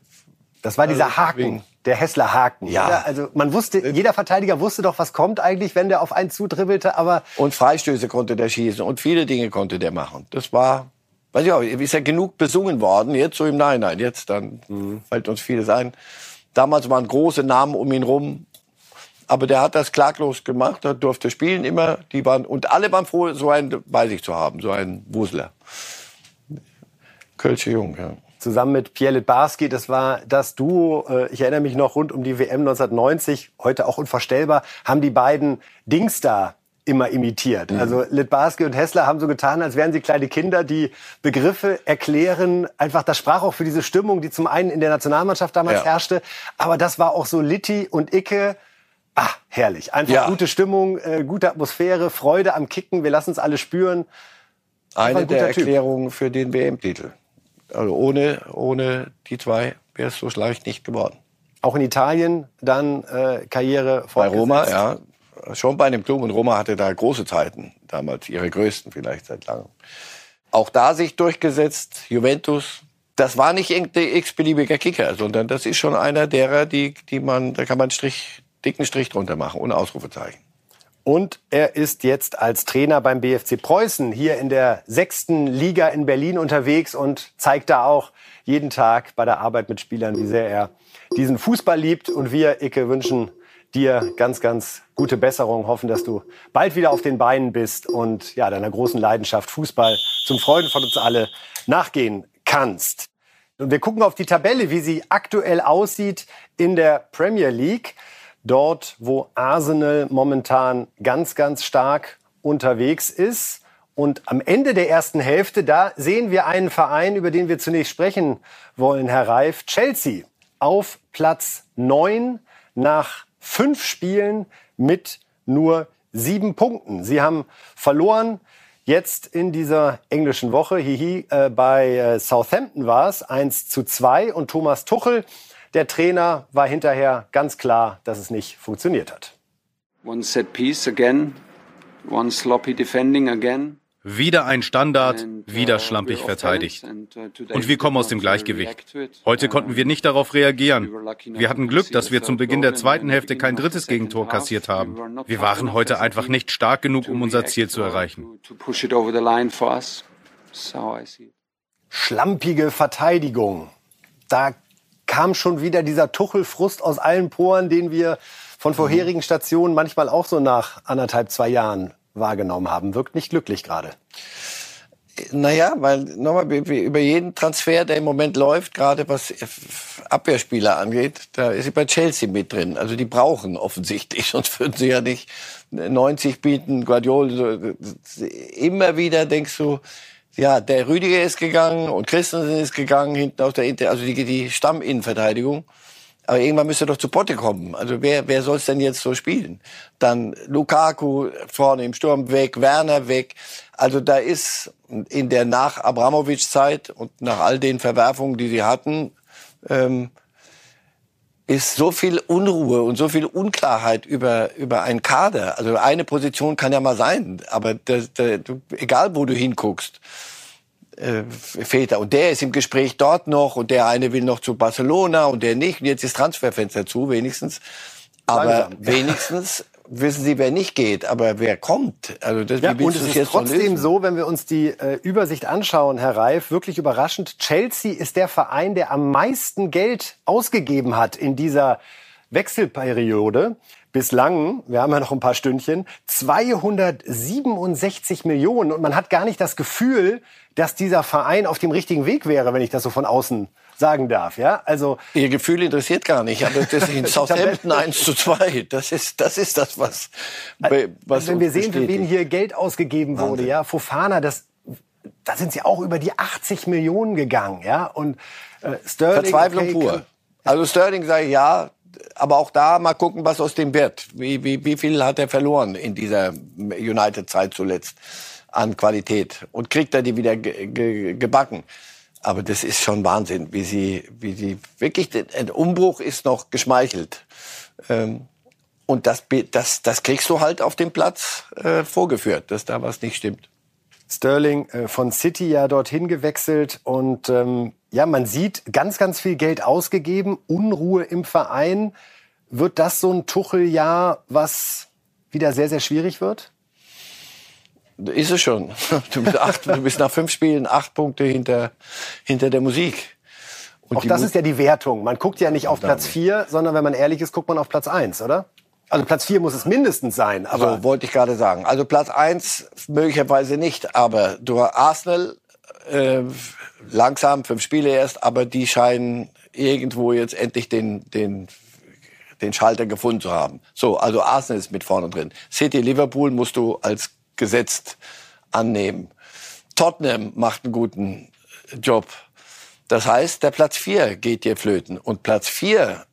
Das war dieser also, Haken der Hessler Haken. Ja. Oder? Also man wusste, äh, jeder Verteidiger wusste doch, was kommt eigentlich, wenn der auf einen zudribbelte, aber. Und Freistöße konnte der schießen und viele Dinge konnte der machen. Das war, weiß ich auch, ist ja genug besungen worden, jetzt so im Nein, jetzt dann mhm. fällt uns vieles ein. Damals waren große Namen um ihn rum. Aber der hat das klaglos gemacht, er durfte spielen immer, die waren, und alle waren froh, so einen bei sich zu haben, so einen Wusler. Kölsche Jung, ja zusammen mit Pierre Litbarski. Das war das Duo, äh, ich erinnere mich noch, rund um die WM 1990, heute auch unvorstellbar, haben die beiden Dings da immer imitiert. Mhm. Also Litbarski und Hessler haben so getan, als wären sie kleine Kinder, die Begriffe erklären. Einfach, das sprach auch für diese Stimmung, die zum einen in der Nationalmannschaft damals ja. herrschte, aber das war auch so Litti und Icke. Ah, herrlich. Einfach ja. gute Stimmung, äh, gute Atmosphäre, Freude am Kicken. Wir lassen es alle spüren. Eine ein der Erklärungen für den WM-Titel. Also ohne, ohne die zwei wäre es so leicht nicht geworden. Auch in Italien dann äh, Karriere Bei Roma, ja. Schon bei einem Klub. Und Roma hatte da große Zeiten. Damals ihre größten vielleicht seit langem. Auch da sich durchgesetzt. Juventus. Das war nicht irgendein x-beliebiger Kicker, sondern das ist schon einer derer, die, die man, da kann man einen Strich, dicken Strich drunter machen, ohne Ausrufezeichen. Und er ist jetzt als Trainer beim BFC Preußen hier in der sechsten Liga in Berlin unterwegs und zeigt da auch jeden Tag bei der Arbeit mit Spielern, wie sehr er diesen Fußball liebt. Und wir, Icke, wünschen dir ganz, ganz gute Besserung, hoffen, dass du bald wieder auf den Beinen bist und ja, deiner großen Leidenschaft Fußball zum Freuden von uns alle nachgehen kannst. Und wir gucken auf die Tabelle, wie sie aktuell aussieht in der Premier League. Dort, wo Arsenal momentan ganz, ganz stark unterwegs ist. Und am Ende der ersten Hälfte, da sehen wir einen Verein, über den wir zunächst sprechen wollen, Herr Reif, Chelsea auf Platz 9 nach fünf Spielen mit nur sieben Punkten. Sie haben verloren jetzt in dieser englischen Woche. Hihi, äh, bei äh, Southampton war es 1 zu 2 und Thomas Tuchel, der Trainer, war hinterher ganz klar, dass es nicht funktioniert hat. One set piece again, one sloppy defending again. Wieder ein Standard, wieder schlampig verteidigt. Und wir kommen aus dem Gleichgewicht. Heute konnten wir nicht darauf reagieren. Wir hatten Glück, dass wir zum Beginn der zweiten Hälfte kein drittes Gegentor kassiert haben. Wir waren heute einfach nicht stark genug, um unser Ziel zu erreichen. Schlampige Verteidigung. Da kam schon wieder dieser Tuchelfrust aus allen Poren, den wir von vorherigen Stationen manchmal auch so nach anderthalb, zwei Jahren wahrgenommen haben. Wirkt nicht glücklich gerade. Naja, weil nochmal über jeden Transfer, der im Moment läuft, gerade was Abwehrspieler angeht, da ist sie bei Chelsea mit drin. Also die brauchen offensichtlich, sonst würden sie ja nicht 90 bieten. Guardiola, immer wieder denkst du, ja, der Rüdiger ist gegangen und Christensen ist gegangen hinten aus der Inter, also die, die Stamminnenverteidigung. Aber irgendwann müsste doch zu Potte kommen. Also wer, wer soll es denn jetzt so spielen? Dann Lukaku vorne im Sturm weg, Werner weg. Also da ist in der nach Abramovic-Zeit und nach all den Verwerfungen, die sie hatten, ähm, ist so viel Unruhe und so viel Unklarheit über, über einen Kader. Also eine Position kann ja mal sein, aber das, das, egal wo du hinguckst, äh, Väter. Und der ist im Gespräch dort noch und der eine will noch zu Barcelona und der nicht. Und jetzt ist Transferfenster zu, wenigstens. Aber Langsam. wenigstens wissen Sie, wer nicht geht, aber wer kommt. Also das, ja, und es ist jetzt trotzdem so, wenn wir uns die äh, Übersicht anschauen, Herr Reif, wirklich überraschend. Chelsea ist der Verein, der am meisten Geld ausgegeben hat in dieser Wechselperiode bislang, wir haben ja noch ein paar Stündchen, 267 Millionen. Und man hat gar nicht das Gefühl, dass dieser Verein auf dem richtigen Weg wäre, wenn ich das so von außen sagen darf. Ja, also Ihr Gefühl interessiert gar nicht, aber das in Southampton 1 zu 2. Das ist das, ist das was, was Wenn wir sehen, für wen hier Geld ausgegeben wurde, Wahnsinn. ja, Fofana, das, da sind sie auch über die 80 Millionen gegangen. Ja, und äh, Sterling. Verzweiflung okay, pur. Also Sterling sage ich ja, aber auch da mal gucken, was aus dem wird. Wie, wie, wie viel hat er verloren in dieser United-Zeit zuletzt? an Qualität und kriegt er die wieder ge ge gebacken. Aber das ist schon Wahnsinn, wie sie, wie sie wirklich, ein Umbruch ist noch geschmeichelt. Ähm, und das, das, das kriegst du halt auf dem Platz äh, vorgeführt, dass da was nicht stimmt. Sterling äh, von City ja dorthin gewechselt und ähm, ja, man sieht ganz, ganz viel Geld ausgegeben, Unruhe im Verein. Wird das so ein Tucheljahr, was wieder sehr, sehr schwierig wird? Ist es schon. Du bist, acht, du bist nach fünf Spielen acht Punkte hinter, hinter der Musik. Und Auch das ist ja die Wertung. Man guckt ja nicht auf Platz vier, sondern wenn man ehrlich ist, guckt man auf Platz eins, oder? Also Platz vier muss es mindestens sein. Aber so wollte ich gerade sagen. Also Platz eins möglicherweise nicht, aber du Arsenal äh, langsam fünf Spiele erst, aber die scheinen irgendwo jetzt endlich den den den Schalter gefunden zu haben. So, also Arsenal ist mit vorne drin. City, Liverpool musst du als gesetzt annehmen. Tottenham macht einen guten Job. Das heißt, der Platz 4 geht dir flöten. Und Platz 4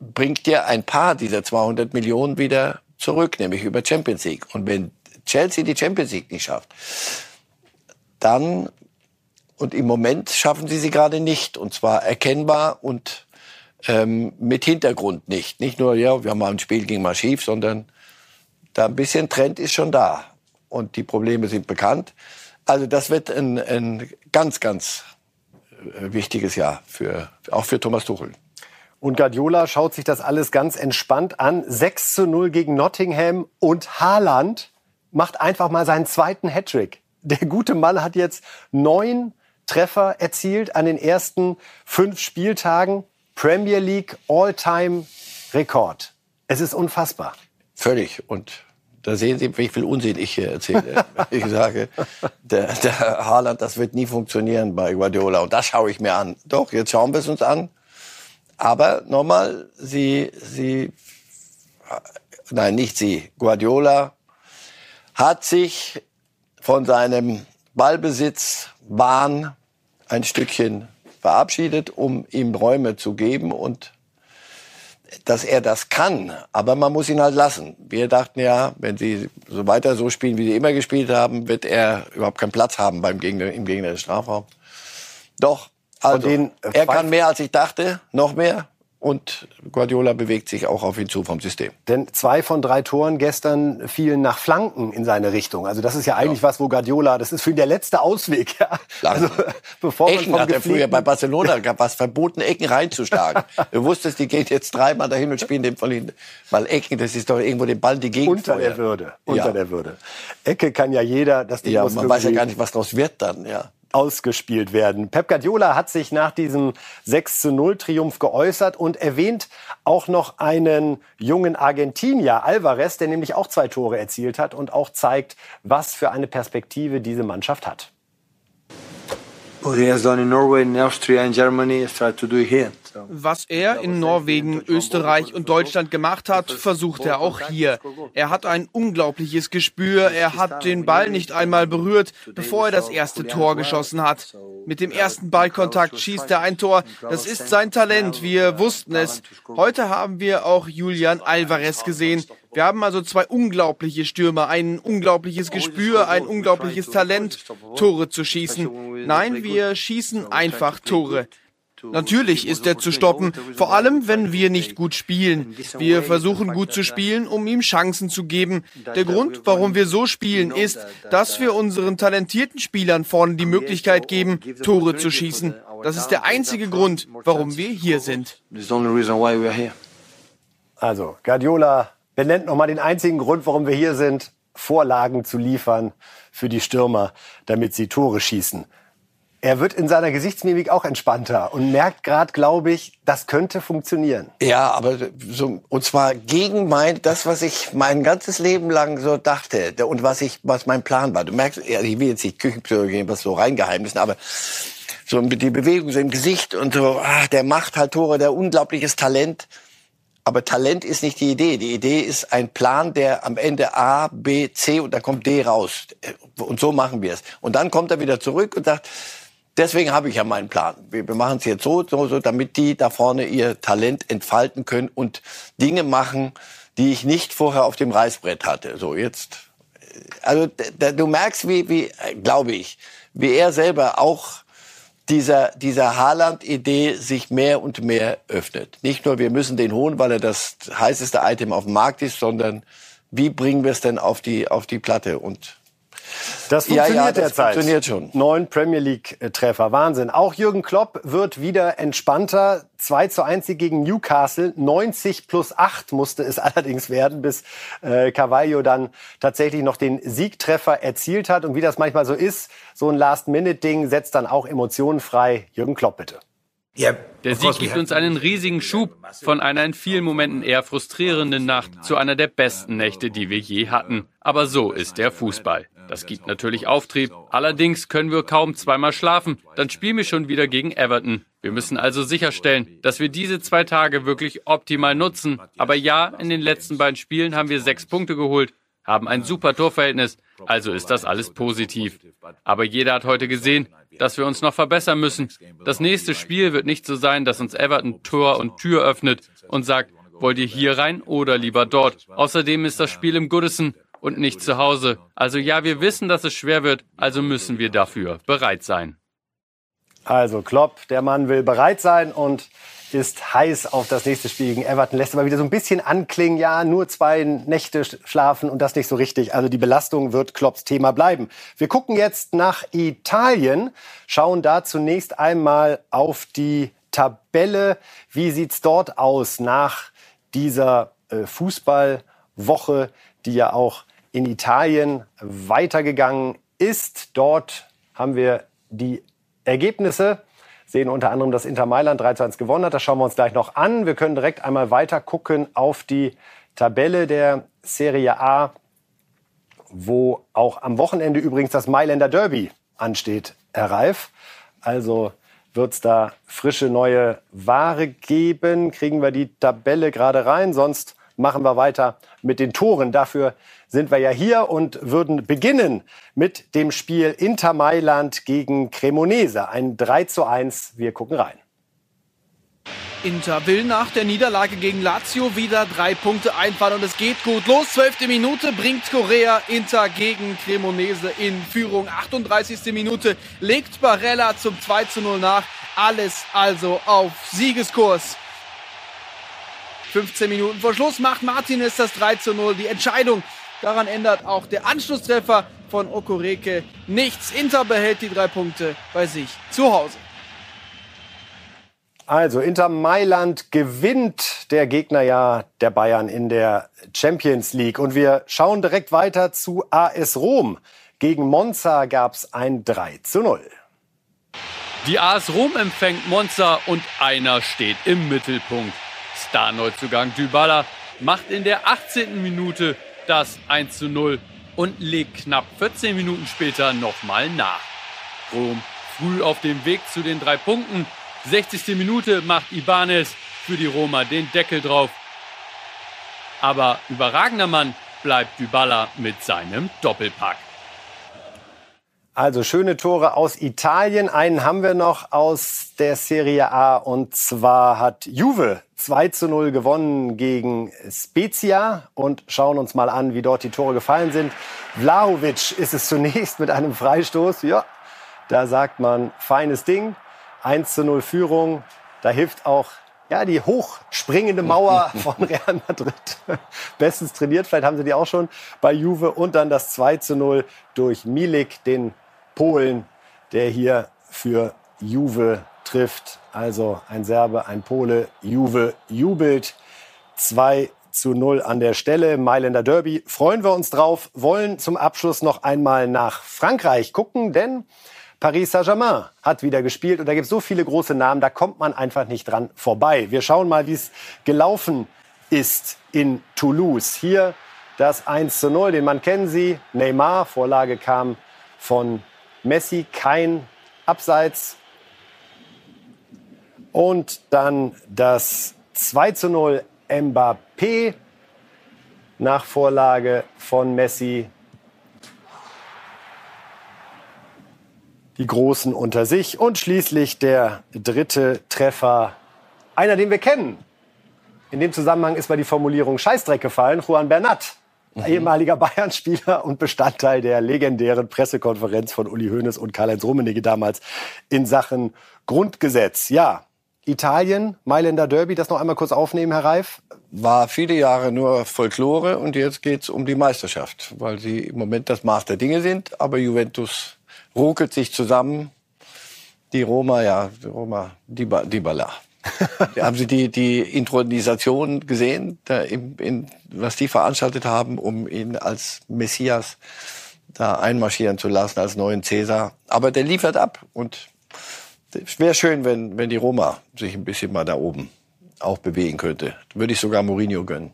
bringt dir ein paar dieser 200 Millionen wieder zurück, nämlich über Champions League. Und wenn Chelsea die Champions League nicht schafft, dann, und im Moment schaffen sie sie gerade nicht, und zwar erkennbar und ähm, mit Hintergrund nicht. Nicht nur, ja, wir haben mal ein Spiel ging mal schief, sondern da ein bisschen Trend ist schon da. Und die Probleme sind bekannt. Also das wird ein, ein ganz, ganz äh, wichtiges Jahr für, auch für Thomas Tuchel. Und Guardiola schaut sich das alles ganz entspannt an. 6 zu 0 gegen Nottingham und Haaland macht einfach mal seinen zweiten Hattrick. Der gute Mann hat jetzt neun Treffer erzielt an den ersten fünf Spieltagen. Premier League All-Time Rekord. Es ist unfassbar. Völlig. Und da sehen Sie, wie viel Unsinn ich hier erzähle. ich sage, der, der Haaland, das wird nie funktionieren bei Guardiola. Und das schaue ich mir an. Doch, jetzt schauen wir es uns an. Aber nochmal, Sie, Sie, nein, nicht Sie, Guardiola hat sich von seinem Ballbesitz Bahn ein Stückchen verabschiedet, um ihm Räume zu geben und dass er das kann, aber man muss ihn halt lassen. Wir dachten ja, wenn sie so weiter so spielen, wie sie immer gespielt haben, wird er überhaupt keinen Platz haben beim Gegner, im Gegner des Strafraums. Doch, also, er kann mehr als ich dachte, noch mehr. Und Guardiola bewegt sich auch auf ihn zu vom System. Denn zwei von drei Toren gestern fielen nach Flanken in seine Richtung. Also das ist ja eigentlich ja. was, wo Guardiola, das ist für ihn der letzte Ausweg. Ja. Also, bevor Ecken hat er früher bei Barcelona gab was verboten, Ecken reinzuschlagen. du wusstest, die gehen jetzt dreimal dahin und spielen dem von ihnen. Weil Ecken, das ist doch irgendwo den Ball die Gegend Unter der Würde. Unter ja. der Würde. Ecke kann ja jeder. Das Ding ja, man weiß ja gar nicht, was daraus wird dann. Ja ausgespielt werden. Pep Guardiola hat sich nach diesem 6 zu 0 Triumph geäußert und erwähnt auch noch einen jungen Argentinier, Alvarez, der nämlich auch zwei Tore erzielt hat und auch zeigt, was für eine Perspektive diese Mannschaft hat. What he has done in Norway, in Austria, in Germany, has tried to do here. Was er in Norwegen, Österreich und Deutschland gemacht hat, versucht er auch hier. Er hat ein unglaubliches Gespür. Er hat den Ball nicht einmal berührt, bevor er das erste Tor geschossen hat. Mit dem ersten Ballkontakt schießt er ein Tor. Das ist sein Talent. Wir wussten es. Heute haben wir auch Julian Alvarez gesehen. Wir haben also zwei unglaubliche Stürmer, ein unglaubliches Gespür, ein unglaubliches Talent, Tore zu schießen. Nein, wir schießen einfach Tore. Natürlich ist er zu stoppen, vor allem wenn wir nicht gut spielen. Wir versuchen gut zu spielen, um ihm Chancen zu geben. Der Grund, warum wir so spielen, ist, dass wir unseren talentierten Spielern vorne die Möglichkeit geben, Tore zu schießen. Das ist der einzige Grund, warum wir hier sind. Also, Guardiola benennt nochmal den einzigen Grund, warum wir hier sind, Vorlagen zu liefern für die Stürmer, damit sie Tore schießen. Er wird in seiner Gesichtsmimik auch entspannter und merkt gerade, glaube ich, das könnte funktionieren. Ja, aber so, und zwar gegen mein, das, was ich mein ganzes Leben lang so dachte und was ich, was mein Plan war. Du merkst, ich will jetzt nicht Küchenpsychologie, was so reingeheimnissen, aber so die Bewegung so im Gesicht und so, ah, der macht halt Tore, der unglaubliches Talent. Aber Talent ist nicht die Idee. Die Idee ist ein Plan, der am Ende A, B, C und dann kommt D raus. Und so machen wir es. Und dann kommt er wieder zurück und sagt, Deswegen habe ich ja meinen Plan. Wir, machen es jetzt so, so, so, damit die da vorne ihr Talent entfalten können und Dinge machen, die ich nicht vorher auf dem Reißbrett hatte. So jetzt, also du merkst, wie, wie, glaube ich, wie er selber auch dieser, dieser Haaland-Idee sich mehr und mehr öffnet. Nicht nur, wir müssen den holen, weil er das heißeste Item auf dem Markt ist, sondern wie bringen wir es denn auf die, auf die Platte? Und das funktioniert ja, ja, das derzeit. funktioniert schon. Neun Premier League-Treffer. Wahnsinn. Auch Jürgen Klopp wird wieder entspannter. 2 zu 1 gegen Newcastle. 90 plus 8 musste es allerdings werden, bis äh, Carvalho dann tatsächlich noch den Siegtreffer erzielt hat. Und wie das manchmal so ist, so ein Last-Minute-Ding setzt dann auch Emotionen frei. Jürgen Klopp, bitte. Der Sieg gibt uns einen riesigen Schub von einer in vielen Momenten eher frustrierenden Nacht zu einer der besten Nächte, die wir je hatten. Aber so ist der Fußball. Das gibt natürlich Auftrieb. Allerdings können wir kaum zweimal schlafen. Dann spielen wir schon wieder gegen Everton. Wir müssen also sicherstellen, dass wir diese zwei Tage wirklich optimal nutzen. Aber ja, in den letzten beiden Spielen haben wir sechs Punkte geholt, haben ein super Torverhältnis. Also ist das alles positiv. Aber jeder hat heute gesehen, dass wir uns noch verbessern müssen. Das nächste Spiel wird nicht so sein, dass uns Everton Tor und Tür öffnet und sagt, wollt ihr hier rein oder lieber dort? Außerdem ist das Spiel im Goodison und nicht zu Hause. Also ja, wir wissen, dass es schwer wird, also müssen wir dafür bereit sein. Also Klopp, der Mann will bereit sein und ist heiß auf das nächste Spiel gegen Everton. Lässt aber wieder so ein bisschen anklingen, ja, nur zwei Nächte schlafen und das nicht so richtig. Also die Belastung wird Klopps Thema bleiben. Wir gucken jetzt nach Italien, schauen da zunächst einmal auf die Tabelle. Wie sieht's dort aus nach dieser äh, Fußballwoche, die ja auch in Italien weitergegangen ist. Dort haben wir die Ergebnisse. Sehen unter anderem, dass Inter Mailand 3 zu 1 gewonnen hat. Das schauen wir uns gleich noch an. Wir können direkt einmal weiter gucken auf die Tabelle der Serie A, wo auch am Wochenende übrigens das Mailänder Derby ansteht, Herr Reif. Also wird es da frische neue Ware geben. Kriegen wir die Tabelle gerade rein, sonst machen wir weiter mit den Toren. Dafür sind wir ja hier und würden beginnen mit dem Spiel Inter Mailand gegen Cremonese. Ein 3 zu 1. Wir gucken rein. Inter will nach der Niederlage gegen Lazio wieder drei Punkte einfahren und es geht gut los. Zwölfte Minute bringt Korea Inter gegen Cremonese in Führung. 38. Minute legt Barella zum 2 zu 0 nach. Alles also auf Siegeskurs. 15 Minuten vor Schluss macht Martinez das 3 zu 0. Die Entscheidung. Daran ändert auch der Anschlusstreffer von Okoreke nichts. Inter behält die drei Punkte bei sich zu Hause. Also Inter Mailand gewinnt der Gegner ja der Bayern in der Champions League. Und wir schauen direkt weiter zu AS Rom. Gegen Monza gab es ein 3 zu 0. Die AS Rom empfängt Monza und einer steht im Mittelpunkt. Star-Neuzugang Dybala macht in der 18. Minute das 1 zu 0 und legt knapp 14 Minuten später nochmal nach. Rom früh auf dem Weg zu den drei Punkten. 60. Minute macht Ibanez für die Roma den Deckel drauf. Aber überragender Mann bleibt Dybala mit seinem Doppelpack. Also schöne Tore aus Italien. Einen haben wir noch aus der Serie A und zwar hat Juve 2 zu 0 gewonnen gegen Spezia und schauen uns mal an, wie dort die Tore gefallen sind. Vlahovic ist es zunächst mit einem Freistoß. Ja, da sagt man feines Ding. 1 zu 0 Führung. Da hilft auch ja, die hochspringende Mauer von Real Madrid. Bestens trainiert, vielleicht haben sie die auch schon bei Juve. Und dann das 2 zu 0 durch Milik, den Polen, der hier für Juve trifft. Also ein Serbe, ein Pole. Juve jubelt. 2 zu 0 an der Stelle. Mailänder Derby. Freuen wir uns drauf. Wollen zum Abschluss noch einmal nach Frankreich gucken, denn Paris Saint-Germain hat wieder gespielt und da gibt es so viele große Namen, da kommt man einfach nicht dran vorbei. Wir schauen mal, wie es gelaufen ist in Toulouse. Hier das 1 zu 0, den Mann kennen Sie. Neymar, Vorlage kam von Messi kein Abseits. Und dann das 2 zu 0 Mbappé nach Vorlage von Messi. Die Großen unter sich. Und schließlich der dritte Treffer. Einer, den wir kennen. In dem Zusammenhang ist bei die Formulierung Scheißdreck gefallen. Juan Bernat mhm. ehemaliger Bayern-Spieler und Bestandteil der legendären Pressekonferenz von Uli Hoeneß und Karl-Heinz Rummenigge damals in Sachen Grundgesetz. Ja, Italien, Mailänder Derby, das noch einmal kurz aufnehmen, Herr Reif. War viele Jahre nur Folklore und jetzt geht's um die Meisterschaft, weil sie im Moment das Maß der Dinge sind. Aber Juventus ruckelt sich zusammen. Die Roma, ja, die Roma, die, ba, die Balla. haben Sie die, die Intronisation gesehen, in, in, was die veranstaltet haben, um ihn als Messias da einmarschieren zu lassen, als neuen Cäsar? Aber der liefert ab und Es wäre schön, wenn, wenn die Roma sich ein bisschen mal da oben auch bewegen könnte. Würde ich sogar Mourinho gönnen.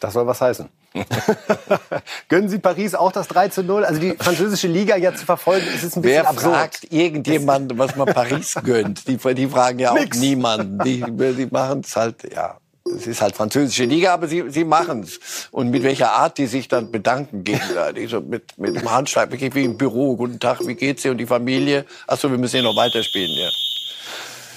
Das soll was heißen. Gönnen Sie Paris auch das 3 zu 0? Also die französische Liga ja zu verfolgen, ist es ein bisschen Wer absurd. fragt irgendjemand, was man Paris gönnt? Die, die fragen ja auch Nix. niemanden. Die, die machen es halt, ja. Es ist halt französische Liga, aber sie, sie machen es. Und mit welcher Art die sich dann bedanken gegenseitig. So mit, mit dem Handschlag, wirklich wie im Büro. Guten Tag, wie geht's dir und die Familie? Ach so, wir müssen hier noch weiterspielen, ja.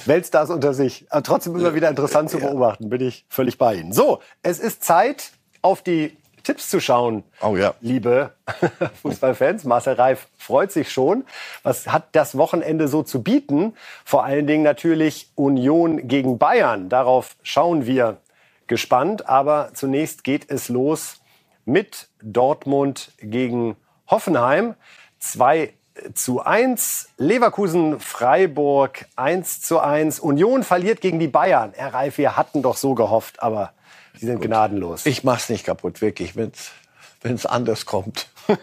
Weltstars unter sich. Aber trotzdem immer wieder interessant zu beobachten, bin ich völlig bei Ihnen. So, es ist Zeit, auf die Tipps zu schauen. Oh ja. Liebe Fußballfans, Marcel Reif freut sich schon. Was hat das Wochenende so zu bieten? Vor allen Dingen natürlich Union gegen Bayern. Darauf schauen wir gespannt. Aber zunächst geht es los mit Dortmund gegen Hoffenheim. 2 zu 1. Leverkusen, Freiburg 1 zu 1. Union verliert gegen die Bayern. Herr Reif, wir hatten doch so gehofft, aber sie sind gnadenlos. Ich mach's nicht kaputt, wirklich, wenn's wenn's anders kommt.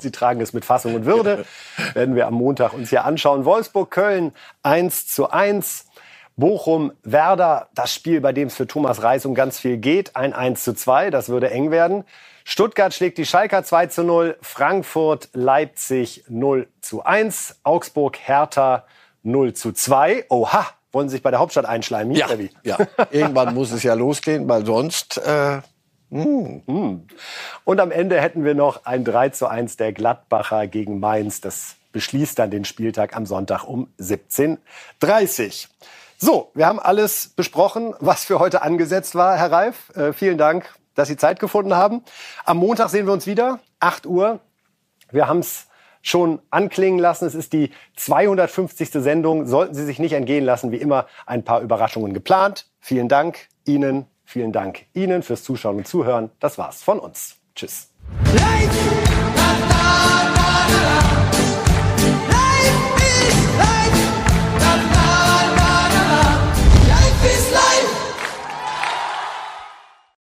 Sie tragen es mit Fassung und Würde. Werden wir am Montag uns hier anschauen. Wolfsburg, Köln 1 zu 1. Bochum, Werder, das Spiel, bei dem es für Thomas Reis um ganz viel geht. Ein 1 zu 2, das würde eng werden. Stuttgart schlägt die Schalker 2 zu 0. Frankfurt, Leipzig 0 zu 1. Augsburg, Hertha 0 zu 2. Oha, wollen Sie sich bei der Hauptstadt einschleimen? Ja, ja. Irgendwann muss es ja losgehen, weil sonst äh, Und am Ende hätten wir noch ein 3 zu 1 der Gladbacher gegen Mainz. Das beschließt dann den Spieltag am Sonntag um 17.30 So, wir haben alles besprochen, was für heute angesetzt war. Herr Reif, äh, vielen Dank, dass Sie Zeit gefunden haben. Am Montag sehen wir uns wieder, 8 Uhr. Wir haben es schon anklingen lassen. Es ist die 250. Sendung. Sollten Sie sich nicht entgehen lassen, wie immer ein paar Überraschungen geplant. Vielen Dank Ihnen, vielen Dank Ihnen fürs Zuschauen und Zuhören. Das war's von uns. Tschüss. Life!